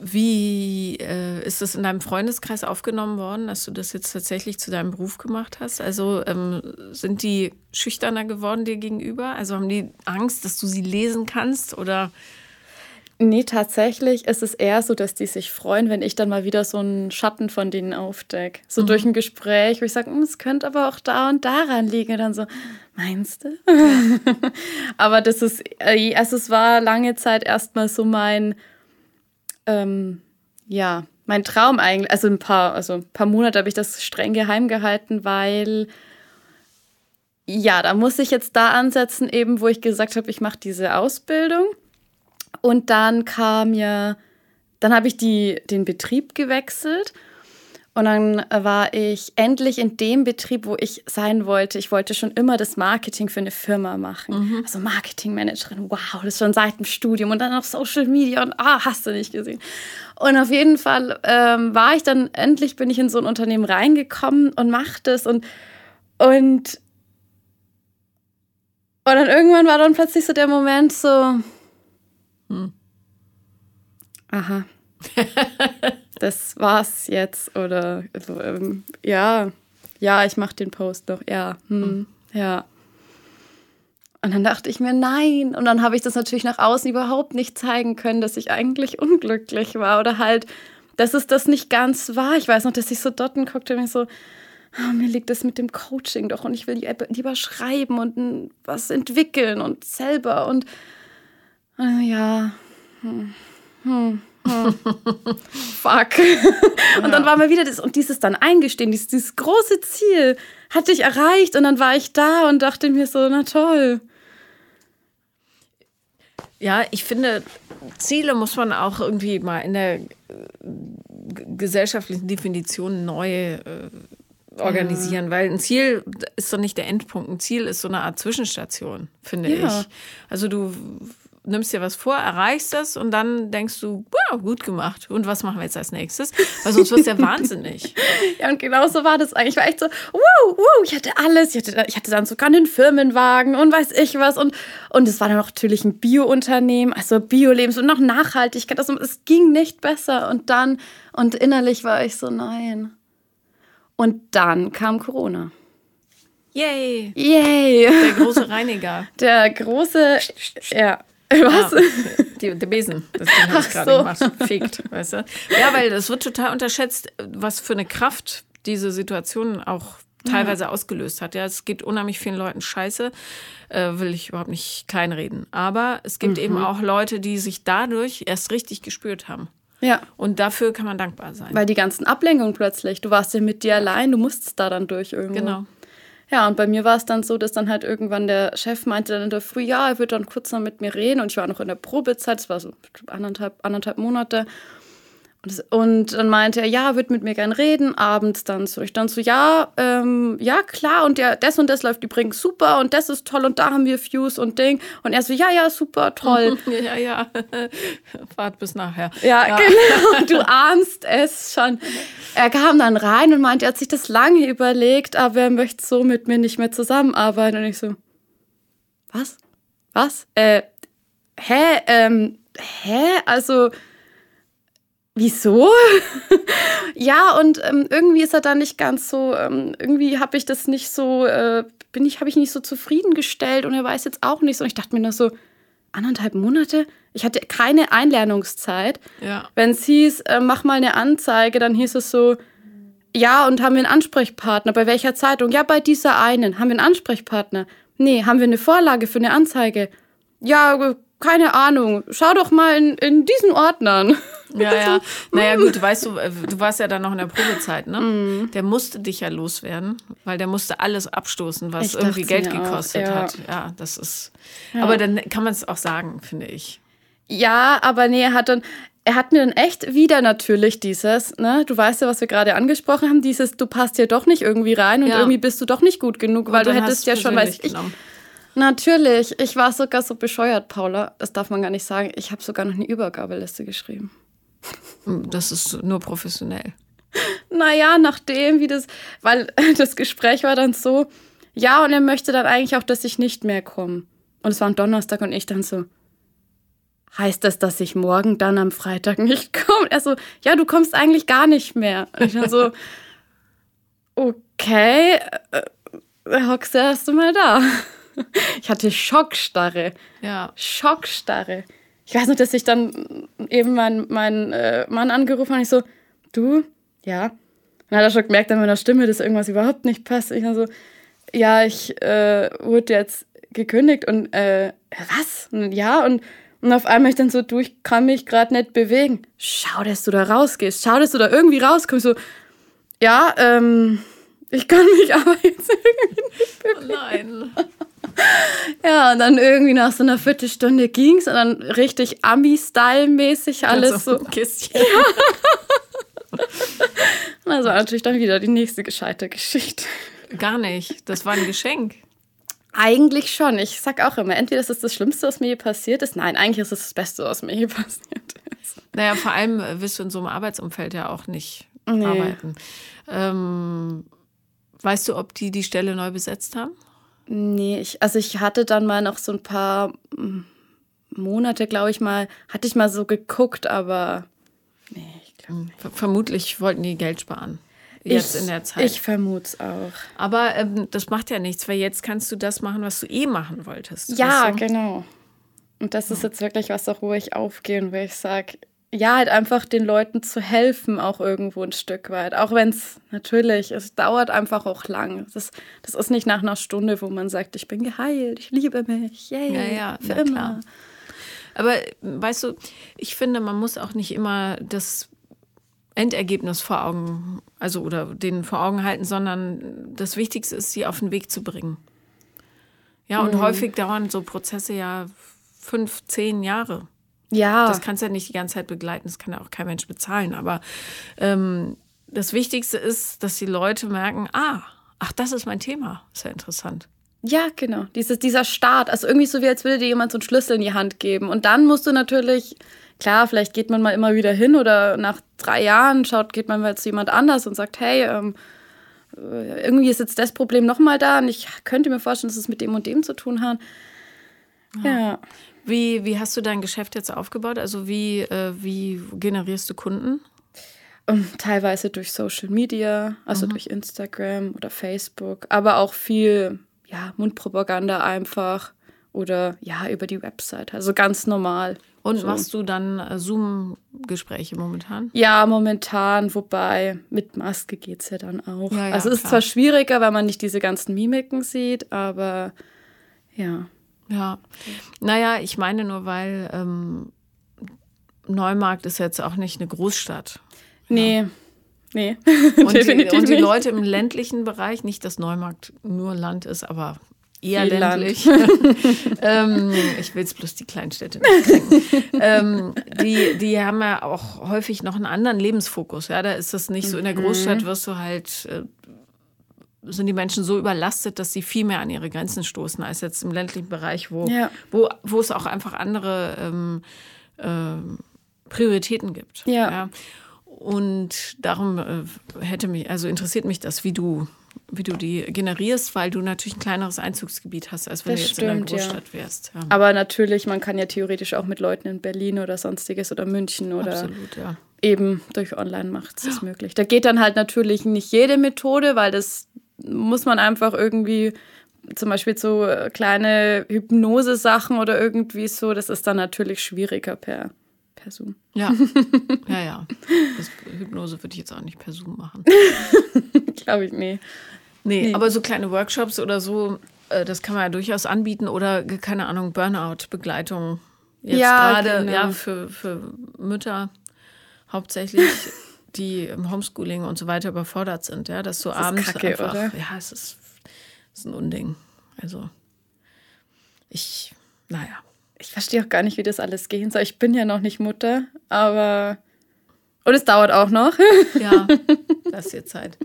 A: wie äh, ist das in deinem Freundeskreis aufgenommen worden, dass du das jetzt tatsächlich zu deinem Beruf gemacht hast? Also ähm, sind die schüchterner geworden dir gegenüber? Also haben die Angst, dass du sie lesen kannst oder?
B: Nee, tatsächlich ist es eher so, dass die sich freuen, wenn ich dann mal wieder so einen Schatten von denen aufdecke. So mhm. durch ein Gespräch, wo ich sage, hm, es könnte aber auch da und daran liegen. Und dann so, meinst du? Aber das ist, äh, also es war lange Zeit erstmal so mein, ähm, ja, mein Traum eigentlich. Also ein paar, also ein paar Monate habe ich das streng geheim gehalten, weil ja, da muss ich jetzt da ansetzen, eben wo ich gesagt habe, ich mache diese Ausbildung. Und dann kam ja, dann habe ich die, den Betrieb gewechselt. Und dann war ich endlich in dem Betrieb, wo ich sein wollte. Ich wollte schon immer das Marketing für eine Firma machen. Mhm. Also Marketingmanagerin, wow, das ist schon seit dem Studium. Und dann noch Social Media und ah, hast du nicht gesehen. Und auf jeden Fall ähm, war ich dann, endlich bin ich in so ein Unternehmen reingekommen und machte das und, und, und dann irgendwann war dann plötzlich so der Moment so, hm. Aha. das war's jetzt. Oder ähm, ja, ja, ich mach den Post noch. Ja, hm, hm. ja. Und dann dachte ich mir, nein. Und dann habe ich das natürlich nach außen überhaupt nicht zeigen können, dass ich eigentlich unglücklich war. Oder halt, dass es das nicht ganz war. Ich weiß noch, dass ich so dort guckte und mir so, oh, mir liegt das mit dem Coaching doch und ich will lieber schreiben und was entwickeln und selber und ja. Hm. Hm. Hm. Fuck. und ja. dann war mir wieder das, und dieses dann eingestehen, dieses, dieses große Ziel hatte ich erreicht und dann war ich da und dachte mir so, na toll.
A: Ja, ich finde, Ziele muss man auch irgendwie mal in der äh, gesellschaftlichen Definition neu äh, organisieren, ja. weil ein Ziel ist doch nicht der Endpunkt. Ein Ziel ist so eine Art Zwischenstation, finde ja. ich. Also du nimmst dir was vor, erreichst das und dann denkst du, wow, gut gemacht. Und was machen wir jetzt als nächstes? Weil sonst wird es ja wahnsinnig.
B: ja, und genau so war das eigentlich. Ich war echt so, wow, wow, ich hatte alles. Ich hatte, ich hatte dann sogar einen Firmenwagen und weiß ich was. Und, und es war dann natürlich ein Bio-Unternehmen, also Bio-Lebens und noch Nachhaltigkeit. Also, es ging nicht besser. Und dann, und innerlich war ich so, nein. Und dann kam Corona.
A: Yay!
B: Yay!
A: Der große Reiniger.
B: Der große, ja, was? Ja,
A: die, der Besen, das Ding habe ich gerade so. gemacht. Fegt, weißt du? Ja, weil das wird total unterschätzt, was für eine Kraft diese Situation auch teilweise ja. ausgelöst hat. Ja, es geht unheimlich vielen Leuten scheiße, äh, will ich überhaupt nicht kleinreden. Aber es gibt mhm. eben auch Leute, die sich dadurch erst richtig gespürt haben.
B: Ja.
A: Und dafür kann man dankbar sein.
B: Weil die ganzen Ablenkungen plötzlich, du warst ja mit dir allein, du musstest da dann durch irgendwo.
A: Genau.
B: Ja, und bei mir war es dann so, dass dann halt irgendwann der Chef meinte dann in der Früh, ja, er wird dann kurz noch mit mir reden. Und ich war noch in der Probezeit, es war so anderthalb, anderthalb Monate. Und dann meinte er, ja, wird mit mir gern reden, abends dann so. Ich dann so, ja, ähm, ja, klar, und ja, das und das läuft übrigens super und das ist toll und da haben wir Views und Ding. Und er so, ja, ja, super, toll.
A: ja, ja, Fahrt bis nachher.
B: Ja, ja, genau, du ahnst es schon. Er kam dann rein und meinte, er hat sich das lange überlegt, aber er möchte so mit mir nicht mehr zusammenarbeiten. Und ich so, was? Was? Äh, hä? Ähm, hä? Also wieso? ja, und ähm, irgendwie ist er da nicht ganz so, ähm, irgendwie habe ich das nicht so, äh, bin ich, habe ich nicht so zufriedengestellt und er weiß jetzt auch nicht so. Und ich dachte mir nur so, anderthalb Monate? Ich hatte keine Einlernungszeit.
A: Ja.
B: Wenn es hieß, äh, mach mal eine Anzeige, dann hieß es so, ja, und haben wir einen Ansprechpartner? Bei welcher Zeitung? Ja, bei dieser einen. Haben wir einen Ansprechpartner? Nee, haben wir eine Vorlage für eine Anzeige? Ja, keine Ahnung. Schau doch mal in, in diesen Ordnern.
A: Ja, ja. Naja, gut, weißt du, äh, du warst ja dann noch in der Probezeit, ne? Mm. Der musste dich ja loswerden, weil der musste alles abstoßen, was irgendwie Geld gekostet ja. hat. Ja, das ist. Ja. Aber dann kann man es auch sagen, finde ich.
B: Ja, aber nee, er hat dann. Er hat mir dann echt wieder natürlich dieses, ne, du weißt ja, was wir gerade angesprochen haben, dieses, du passt ja doch nicht irgendwie rein und ja. irgendwie bist du doch nicht gut genug, weil du hättest ja schon, weiß ich, Natürlich. Ich war sogar so bescheuert, Paula. Das darf man gar nicht sagen. Ich habe sogar noch eine Übergabeliste geschrieben.
A: Das ist nur professionell.
B: Naja, nachdem, wie das, weil das Gespräch war dann so, ja, und er möchte dann eigentlich auch, dass ich nicht mehr komme. Und es war am Donnerstag und ich dann so, heißt das, dass ich morgen dann am Freitag nicht komme? Er so, ja, du kommst eigentlich gar nicht mehr. Und ich dann so, okay, äh, hockst du erst mal da. Ich hatte Schockstarre.
A: Ja.
B: Schockstarre. Ich weiß noch, dass ich dann eben meinen mein, äh, Mann angerufen habe und ich so, du? Ja. Dann hat er schon gemerkt an meiner Stimme, dass irgendwas überhaupt nicht passt. Ich dann so, ja, ich äh, wurde jetzt gekündigt und äh, was? Und, ja, und, und auf einmal ich dann so, du, ich kann mich gerade nicht bewegen. Schau, dass du da rausgehst. Schau, dass du da irgendwie rauskommst. So, ja, ähm, ich kann mich aber jetzt irgendwie nicht bewegen.
A: Oh nein.
B: Ja, und dann irgendwie nach so einer Viertelstunde ging's und dann richtig Ami-Style-mäßig alles so.
A: ein Kistchen.
B: Und das war natürlich dann wieder die nächste gescheite Geschichte.
A: Gar nicht. Das war ein Geschenk.
B: Eigentlich schon. Ich sag auch immer, entweder ist es das Schlimmste, was mir je passiert ist. Nein, eigentlich ist es das Beste, was mir je passiert ist.
A: Naja, vor allem wirst du in so einem Arbeitsumfeld ja auch nicht
B: Nee.
A: arbeiten. Ähm, weißt du, ob die die Stelle neu besetzt haben?
B: Nee, ich, also ich hatte dann mal noch so ein paar mm, Monate, glaube ich mal, hatte ich mal so geguckt, aber nee, ich glaube
A: Ver vermutlich wollten die Geld sparen. Jetzt
B: ich,
A: in der Zeit.
B: Ich vermute es auch.
A: Aber ähm, das macht ja nichts, weil jetzt kannst du das machen, was du eh machen wolltest.
B: Ja,
A: weißt du?
B: genau. Und das ist jetzt wirklich was, auch wo ich aufgehe und wo ich sage, ja, halt einfach den Leuten zu helfen, auch irgendwo ein Stück weit. Auch wenn es natürlich, es dauert einfach auch lang. Das, das ist nicht nach einer Stunde, wo man sagt, ich bin geheilt, ich liebe mich, yay,
A: Ja, ja,
B: für immer.
A: klar. Aber weißt du, ich finde, man muss auch nicht immer das Endergebnis vor Augen, also oder den vor Augen halten, sondern das Wichtigste ist, sie auf den Weg zu bringen. Ja, und häufig dauern so Prozesse ja fünf, zehn Jahre.
B: Ja,
A: Das kannst du ja nicht die ganze Zeit begleiten, das kann ja auch kein Mensch bezahlen. Aber ähm, das Wichtigste ist, dass die Leute merken, ah, ach, das ist mein Thema. Ist ja interessant.
B: Ja, genau. Dieses, dieser Start. Also irgendwie so wie als würde dir jemand so einen Schlüssel in die Hand geben. Und dann musst du natürlich, klar, vielleicht geht man mal immer wieder hin oder nach drei Jahren schaut, geht man mal zu jemand anders und sagt, hey, ähm, äh, irgendwie ist jetzt das Problem nochmal da und ich könnte mir vorstellen, dass es mit dem und dem zu tun hat. Ja.
A: Wie, wie hast du dein Geschäft jetzt aufgebaut? Also wie, äh, wie generierst du Kunden?
B: Ähm, teilweise durch Social Media, also durch Instagram oder Facebook, aber auch viel ja, Mundpropaganda einfach oder ja, über die Website. Also ganz normal.
A: Und
B: So.
A: machst du dann äh, Zoom-Gespräche momentan?
B: Ja, momentan, wobei mit Maske geht es ja dann auch.
A: Ja, ja,
B: also es ist zwar schwieriger, weil man nicht diese ganzen Mimiken sieht, aber ja.
A: Ja. Naja, ich meine nur, weil ähm, Neumarkt ist jetzt auch nicht eine Großstadt.
B: Nee, nee.
A: Und die, und die
B: nicht.
A: Leute im ländlichen Bereich, nicht, dass Neumarkt nur Land ist, aber eher
B: Viel
A: ländlich. ähm, ich will es bloß die Kleinstädte nicht ähm, die, die haben ja auch häufig noch einen anderen Lebensfokus. Ja, da ist das nicht so. In der
B: Mhm.
A: Großstadt wirst du halt, äh, sind die Menschen so überlastet, dass sie viel mehr an ihre Grenzen stoßen, als jetzt im ländlichen Bereich, wo,
B: Ja.
A: wo, wo es auch einfach andere ähm, ähm, Prioritäten gibt.
B: Ja.
A: Und darum äh, hätte mich, also interessiert mich das, wie du, wie du die generierst, weil du natürlich ein kleineres Einzugsgebiet hast, als wenn
B: Das
A: du jetzt
B: stimmt,
A: in
B: ja.
A: einer Großstadt wärst. Ja.
B: Aber natürlich, man kann ja theoretisch auch mit Leuten in Berlin oder sonstiges oder München oder
A: Absolut, ja.
B: eben durch Online macht es das möglich. Da geht dann halt natürlich nicht jede Methode, weil das muss man einfach irgendwie, zum Beispiel so kleine Hypnose-Sachen oder irgendwie so, das ist dann natürlich schwieriger per, per Zoom.
A: Ja, ja, ja. Das Hypnose würde ich jetzt auch nicht per Zoom machen.
B: Glaube ich, nee.
A: Nee, aber so kleine Workshops oder so, äh, das kann man ja durchaus anbieten oder, keine Ahnung, Burnout-Begleitung. Jetzt
B: Ja,
A: gerade
B: genau.
A: ja, für, für Mütter hauptsächlich, die im Homeschooling und so weiter überfordert sind, ja, dass du
B: ist
A: abends
B: kacke,
A: einfach,
B: oder?
A: ja, es ist, es ist ein Unding. Also ich, naja.
B: Ich verstehe auch gar nicht, wie das alles gehen soll. Ich bin ja noch nicht Mutter, aber. Und es dauert auch noch.
A: Ja, lass dir Zeit.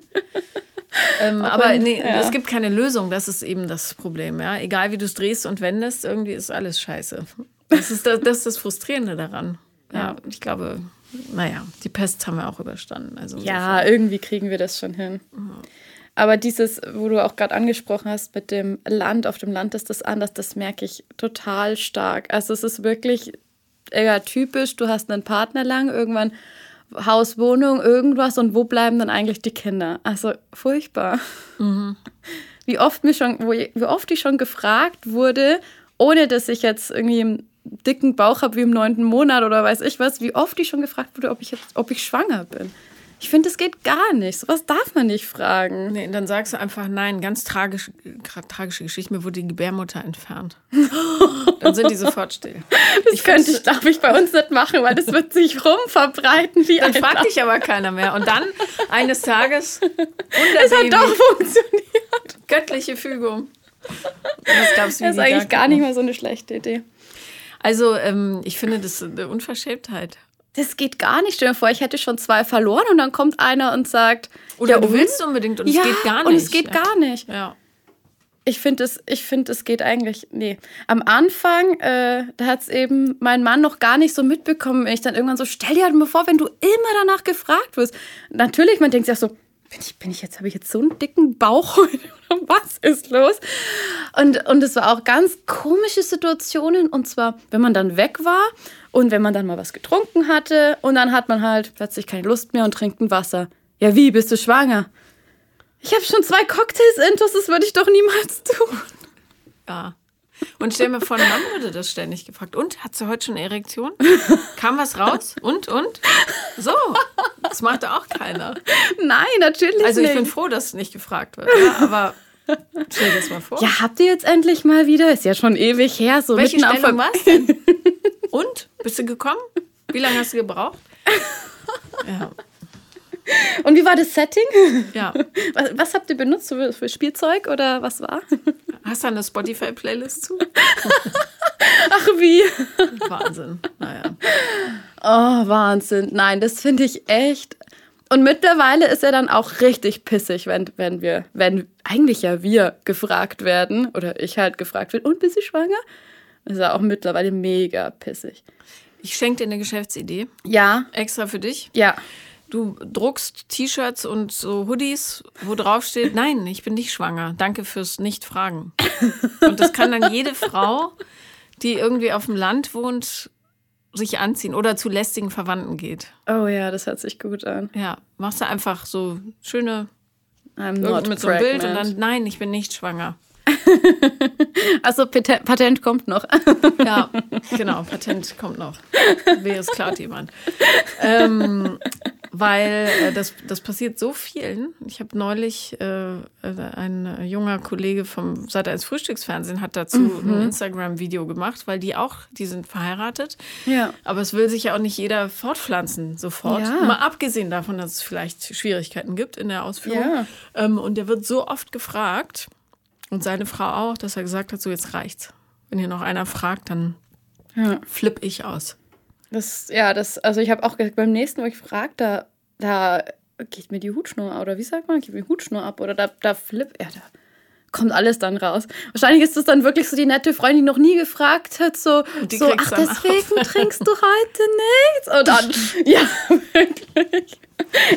A: Ähm, aber
B: wenn-
A: nee,
B: ja.
A: es gibt keine Lösung, das ist eben das Problem. Ja? Egal wie du es drehst und wendest, irgendwie ist alles scheiße. Das ist das, das, ist das Frustrierende daran. Ja,
B: Ja.
A: ich glaube, naja, die Pest haben wir auch überstanden. Also
B: Ja, irgendwie kriegen wir das schon hin. Aber dieses, wo du auch gerade angesprochen hast, mit dem Land, auf dem Land ist das anders, das merke ich total stark. Also es ist wirklich eher typisch, du hast einen Partner lang, irgendwann Haus, Wohnung, irgendwas und wo bleiben dann eigentlich die Kinder? Also furchtbar. Mhm. Wie oft mir schon, wie oft ich schon gefragt wurde, ohne dass ich jetzt irgendwie dicken Bauch habe wie im neunten Monat oder weiß ich was, wie oft ich schon gefragt wurde, ob ich jetzt, ob ich schwanger bin. Ich finde, das geht gar nicht. Sowas darf man nicht fragen.
A: Nee, dann sagst du einfach nein. Ganz tragisch, tragische Geschichte. Mir wurde die Gebärmutter entfernt. dann sind die sofort still.
B: Das ich könnte ich, darf ich bei uns nicht machen, weil das wird sich rumverbreiten wie
A: Dann fragt dich aber keiner mehr. Und dann eines Tages
B: Es hat doch funktioniert.
A: Göttliche Fügung.
B: Das, das ist eigentlich gar nicht mal so eine schlechte Idee.
A: Also, ähm, ich finde das eine Unverschämtheit
B: das geht gar nicht. Stell dir vor, ich hätte schon zwei verloren und dann kommt einer und sagt,
A: oder ja, du willst unbedingt und ja, es geht gar nicht.
B: Und es geht ja. gar nicht.
A: Ja.
B: Ich finde es, ich finde es geht eigentlich, nee. Am Anfang, äh, da hat es eben mein Mann noch gar nicht so mitbekommen. Ich dann irgendwann so, stell dir halt mal vor, wenn du immer danach gefragt wirst. Natürlich, man denkt sich auch so, bin ich, bin ich jetzt, habe ich jetzt so einen dicken Bauch oder was ist los? Und, und es war auch ganz komische Situationen. Und zwar, wenn man dann weg war und wenn man dann mal was getrunken hatte und dann hat man halt plötzlich keine Lust mehr und trinkt ein Wasser. Ja, wie, bist du schwanger? Ich habe schon zwei Cocktails intus, das würde ich doch niemals tun.
A: Ja. Und stell mir vor, ein Mann wurde das ständig gefragt. Und, hat sie heute schon Erektion? Kam was raus? Und, und? So, das macht auch keiner.
B: Nein, natürlich nicht.
A: Also ich bin froh, dass nicht gefragt wird. Ja, aber stell dir das mal vor.
B: Ja, habt ihr jetzt endlich mal wieder? Ist ja schon ewig her. So
A: Welche Stellung war es denn? Und? Bist du gekommen? Wie lange hast du gebraucht?
B: Ja. Und wie war das Setting?
A: Ja.
B: Was, was habt ihr benutzt für, für, Spielzeug oder was war?
A: Hast du eine Spotify-Playlist zu?
B: Ach wie?
A: Wahnsinn. Naja.
B: Oh, Wahnsinn. Nein, das finde ich echt. Und mittlerweile ist er dann auch richtig pissig, wenn, wenn wir, wenn eigentlich ja wir gefragt werden oder ich halt gefragt werde, und bist du schwanger? Ist er auch mittlerweile mega pissig.
A: Ich schenke dir eine Geschäftsidee.
B: Ja.
A: Extra für dich.
B: Ja.
A: Du druckst T-Shirts und so Hoodies, wo drauf steht, nein, ich bin nicht schwanger. Danke fürs Nicht-Fragen. Und das kann dann jede Frau, die irgendwie auf dem Land wohnt, sich anziehen oder zu lästigen Verwandten geht.
B: Oh ja, das hört sich gut an.
A: Ja, machst du einfach so schöne
B: I'm not
A: mit so einem Bild und dann, nein, ich bin nicht schwanger.
B: also Patent kommt noch.
A: ja, genau, Patent kommt noch. Wer es klaut jemand. Ähm, weil äh, das, das passiert so vielen. Ich habe neulich, äh, ein junger Kollege vom Sat 1 Frühstücksfernsehen hat dazu mhm. ein Instagram-Video gemacht, weil die auch, die sind verheiratet.
B: Ja.
A: Aber es will sich ja auch nicht jeder fortpflanzen sofort. Ja. Mal abgesehen davon, dass es vielleicht Schwierigkeiten gibt in der Ausführung. Ja. Ähm, und der wird so oft gefragt und seine Frau auch, dass er gesagt hat, so jetzt reicht's. Wenn hier noch einer fragt, dann ja. flipp ich aus.
B: Das, ja, das, also ich habe auch gesagt, beim nächsten, wo ich frage, da, da geht mir die Hutschnur, oder wie sagt man, geht mir die Hutschnur ab, oder da, da flipp, ja, da kommt alles dann raus. Wahrscheinlich ist das dann wirklich so die nette Freundin, die noch nie gefragt hat, so, so ach, deswegen trinkst du heute nichts? Und dann, ja, wirklich.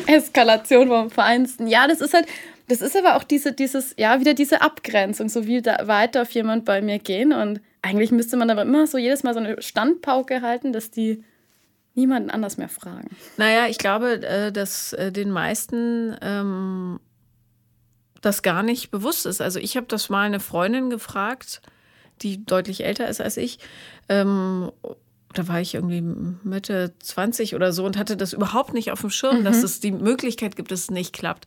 B: Eskalation vom Feinsten. Ja, das ist halt, das ist aber auch diese, dieses, ja, wieder diese Abgrenzung, so wie da weiter auf jemand bei mir gehen. Und eigentlich müsste man aber immer so jedes Mal so eine Standpauke halten, dass die niemanden anders mehr fragen.
A: Naja, ich glaube, äh, dass äh, den meisten ähm, das gar nicht bewusst ist. Also ich habe das mal eine Freundin gefragt, die deutlich älter ist als ich. Ähm, da war ich irgendwie Mitte 20 oder so und hatte das überhaupt nicht auf dem Schirm, mhm. dass es die Möglichkeit gibt, dass es nicht klappt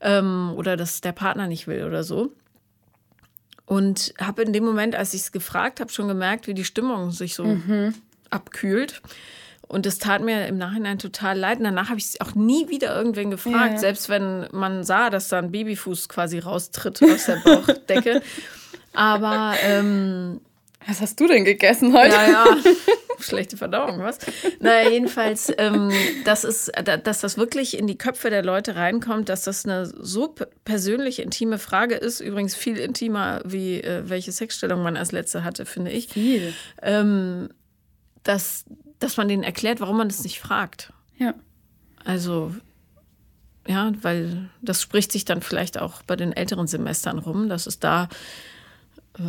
A: ähm, oder dass der Partner nicht will oder so. Und habe in dem Moment, als ich es gefragt habe, schon gemerkt, wie die Stimmung sich so mhm. abkühlt. Und das tat mir im Nachhinein total leid. Und danach habe ich es auch nie wieder irgendwen gefragt, ja. selbst wenn man sah, dass da ein Babyfuß quasi raustritt aus der Bauchdecke. Aber ähm,
B: was hast du denn gegessen heute?
A: Ja, ja. Schlechte Verdauung, was? Naja, jedenfalls, ähm, das ist, dass das wirklich in die Köpfe der Leute reinkommt, dass das eine so persönliche, intime Frage ist. Übrigens viel intimer, wie äh, welche Sexstellung man als letzte hatte, finde ich.
B: Viel.
A: Ähm, dass, dass man denen erklärt, warum man das nicht fragt.
B: Ja.
A: Also, Ja, weil das spricht sich dann vielleicht auch bei den älteren Semestern rum, dass es da, äh,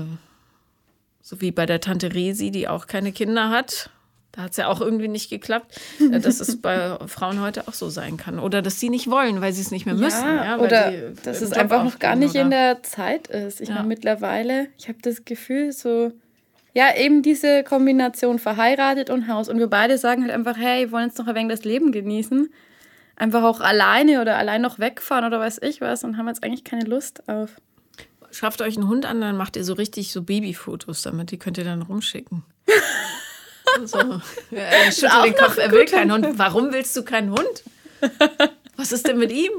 A: so wie bei der Tante Resi, die auch keine Kinder hat, da hat es ja auch irgendwie nicht geklappt, äh, dass es bei Frauen heute auch so sein kann. Oder dass sie nicht wollen, weil sie es nicht mehr müssen. Ja,
B: oder dass es einfach noch gar nicht in der Zeit ist. Ich ja. meine, mittlerweile, ich habe das Gefühl, so, ja, eben diese Kombination verheiratet und Haus. Und wir beide sagen halt einfach, hey, wir wollen jetzt noch ein wenig das Leben genießen. Einfach auch alleine oder allein noch wegfahren oder weiß ich was und haben jetzt eigentlich keine Lust auf.
A: Schafft euch einen Hund an, dann macht ihr so richtig so Babyfotos damit. Die könnt ihr dann rumschicken. So. Er schüttelt den Kopf, er will keinen Hund. Warum willst du keinen Hund? Was ist denn mit ihm?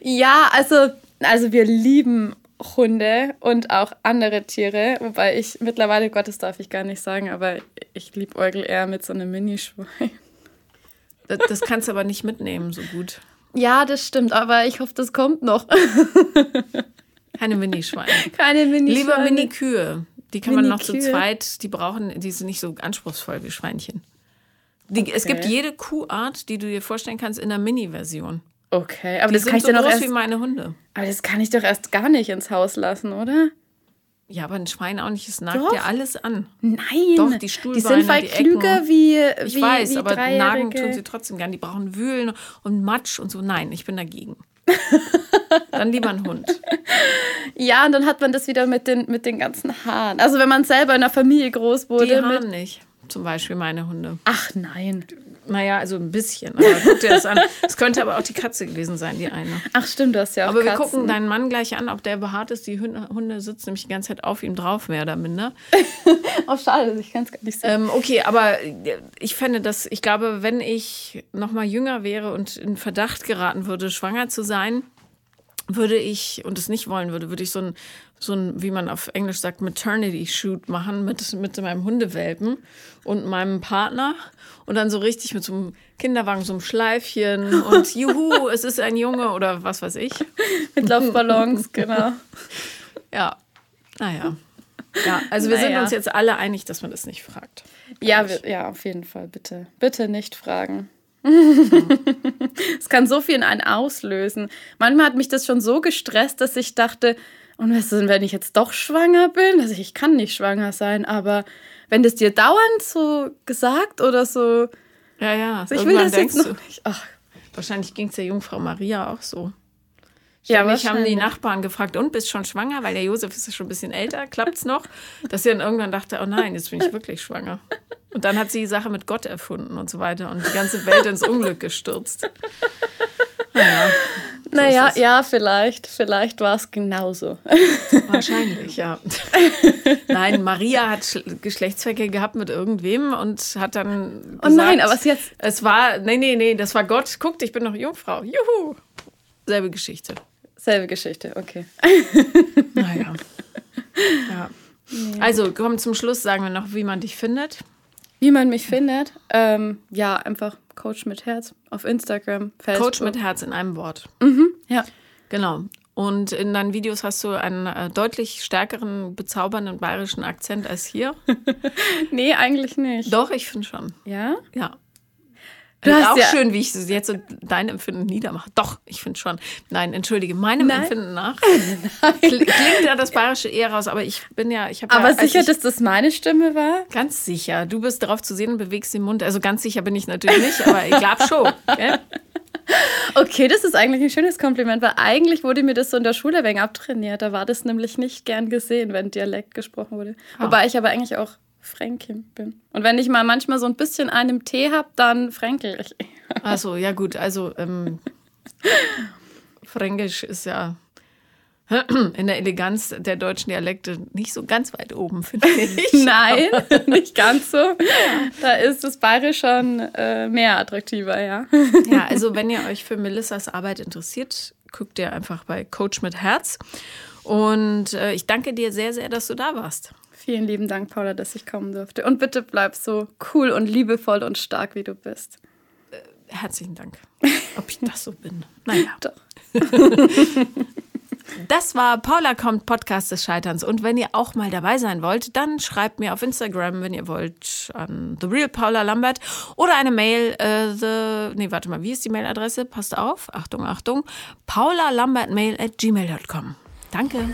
B: Ja, also, also wir lieben Hunde und auch andere Tiere, wobei ich mittlerweile, Gott, das darf ich gar nicht sagen, aber ich liebe Eugel eher mit so einem Minischwein.
A: Das, das kannst du aber nicht mitnehmen, so gut.
B: Ja, das stimmt, aber ich hoffe, das kommt noch.
A: Keine Minischweine.
B: Keine Minischweine.
A: Lieber Minikühe. Die kann man noch zu zweit, die brauchen, die sind nicht so anspruchsvoll wie Schweinchen. Die, okay. Es gibt jede Kuhart, die du dir vorstellen kannst, in der Mini-Version.
B: Okay, aber
A: die
B: das
A: sind
B: kann ich
A: so
B: doch
A: groß
B: erst,
A: wie meine Hunde.
B: Aber das kann ich doch erst gar nicht ins Haus lassen, oder?
A: Ja, aber ein Schwein auch nicht. Es nagt
B: Doch.
A: ja alles an.
B: Nein.
A: Doch, die Stuhlbeine,
B: Die sind viel
A: die
B: klüger
A: Ecken.
B: wie,
A: Ich
B: wie
A: weiß,
B: wie
A: aber nagen tun sie trotzdem gern. Die brauchen Wühlen und Matsch und so. Nein, ich bin dagegen. Dann lieber ein Hund.
B: Ja, und dann hat man das wieder mit den, mit den ganzen Haaren. Also wenn man selber in einer Familie groß wurde.
A: Die haben nicht. Zum Beispiel meine Hunde.
B: Ach nein.
A: Naja, also ein bisschen. Aber guck dir das an. Es könnte aber auch die Katze gewesen sein, die eine.
B: Ach stimmt, du hast ja auch
A: Aber wir
B: Katzen.
A: gucken deinen Mann gleich an, ob der behaart ist. Die Hunde, sitzen nämlich die ganze Zeit auf ihm drauf, mehr oder minder.
B: Oh, schade, ich kann es gar nicht sehen.
A: Ähm, okay, aber ich fände das, ich glaube, wenn ich noch mal jünger wäre und in Verdacht geraten würde, schwanger zu sein, würde ich und es nicht wollen würde, würde ich so ein, so ein, wie man auf Englisch sagt, Maternity Shoot machen mit, mit meinem Hundewelpen und meinem Partner und dann so richtig mit so einem Kinderwagen, so einem Schleifchen und juhu, es ist ein Junge oder was weiß ich.
B: Mit Laufballons, genau.
A: Ja, naja. Ja, also wir sind
B: Naja.
A: uns jetzt alle einig, dass man das nicht fragt.
B: Ja, wir, ja, auf jeden Fall, bitte. Bitte nicht fragen. Es kann so viel in einen auslösen. Manchmal hat mich das schon so gestresst, dass ich dachte, und was ist denn, wenn ich jetzt doch schwanger bin? Also ich kann nicht schwanger sein, aber wenn das dir dauernd so gesagt oder so,
A: Ja, ja.
B: also ich will das jetzt noch
A: du-
B: nicht. Ach,
A: Wahrscheinlich ging es der Jungfrau Maria auch so.
B: ja,
A: Mich haben die. Nachbarn gefragt, und bist schon schwanger? Weil der Josef ist ja schon ein bisschen älter, klappt's noch? Dass sie dann irgendwann dachte, oh nein, jetzt bin ich wirklich schwanger. Und dann hat sie die Sache mit Gott erfunden und so weiter und die ganze Welt ins Unglück gestürzt. Naja, es.
B: ja, vielleicht. Vielleicht war es genauso.
A: wahrscheinlich, ja. Nein, Maria hat Sch- Geschlechtsverkehr gehabt mit irgendwem und hat dann
B: Oh nein,
A: gesagt,
B: aber es jetzt.
A: Es war, nee, nee, nee, das war Gott. Guckt, ich bin noch Jungfrau. Juhu. Selbe Geschichte.
B: Selbe Geschichte, okay.
A: Naja. Ja. Also, komm zum Schluss, sagen wir noch, wie man dich findet.
B: Wie man mich findet, ähm, ja, einfach Coach mit Herz auf Instagram, Facebook.
A: Coach mit Herz in einem Wort.
B: Ja.
A: Genau. Und in deinen Videos hast du einen äh, deutlich stärkeren, bezaubernden bayerischen Akzent als hier.
B: Nee, eigentlich nicht.
A: Doch, ich finde schon.
B: Ja?
A: Ja.
B: Du
A: Ist
B: hast
A: auch
B: ja-
A: schön, wie ich es jetzt so dein Empfinden niedermache. Doch, ich finde schon. Nein, entschuldige, meinem
B: Nein.
A: Empfinden nach kl- klingt ja das Bayerische eher raus, aber ich bin ja, ich habe
B: Aber
A: ja,
B: sicher,
A: ich,
B: dass das meine Stimme war?
A: Ganz sicher. Du bist darauf zu sehen und bewegst den Mund. Also ganz sicher bin ich natürlich nicht, aber ich glaube schon. Gell?
B: Okay, das ist eigentlich ein schönes Kompliment, weil eigentlich wurde mir das so in der Schule wenig abtrainiert. Da war das nämlich nicht gern gesehen, wenn Dialekt gesprochen wurde.
A: Ah.
B: Wobei ich aber eigentlich auch Fränkin bin. Und wenn ich mal manchmal so ein bisschen einen Tee habe, dann fränkel ich.
A: Also ja gut, also ähm, Fränkisch ist ja in der Eleganz der deutschen Dialekte nicht so ganz weit oben, finde ich.
B: Nein, nicht ganz so. Da ist das Bayerisch schon äh, mehr attraktiver, ja.
A: Ja, also wenn ihr euch für Melissas Arbeit interessiert, guckt ihr einfach bei Coach mit Herz. Und äh, ich danke dir sehr, sehr, dass du da warst.
B: Vielen lieben Dank, Paula, dass ich kommen durfte. Und bitte bleib so cool und liebevoll und stark, wie du bist.
A: Herzlichen Dank. Ob ich das so bin? Naja.
B: Doch.
A: Das war Paula kommt, Podcast des Scheiterns. Und wenn ihr auch mal dabei sein wollt, dann schreibt mir auf Instagram, wenn ihr wollt, an The Real Paula Lambert oder eine Mail. Äh, the, nee, warte mal, wie ist die Mailadresse? Passt auf. Achtung, Achtung. Paula Lambert Mail at gmail.com. Danke.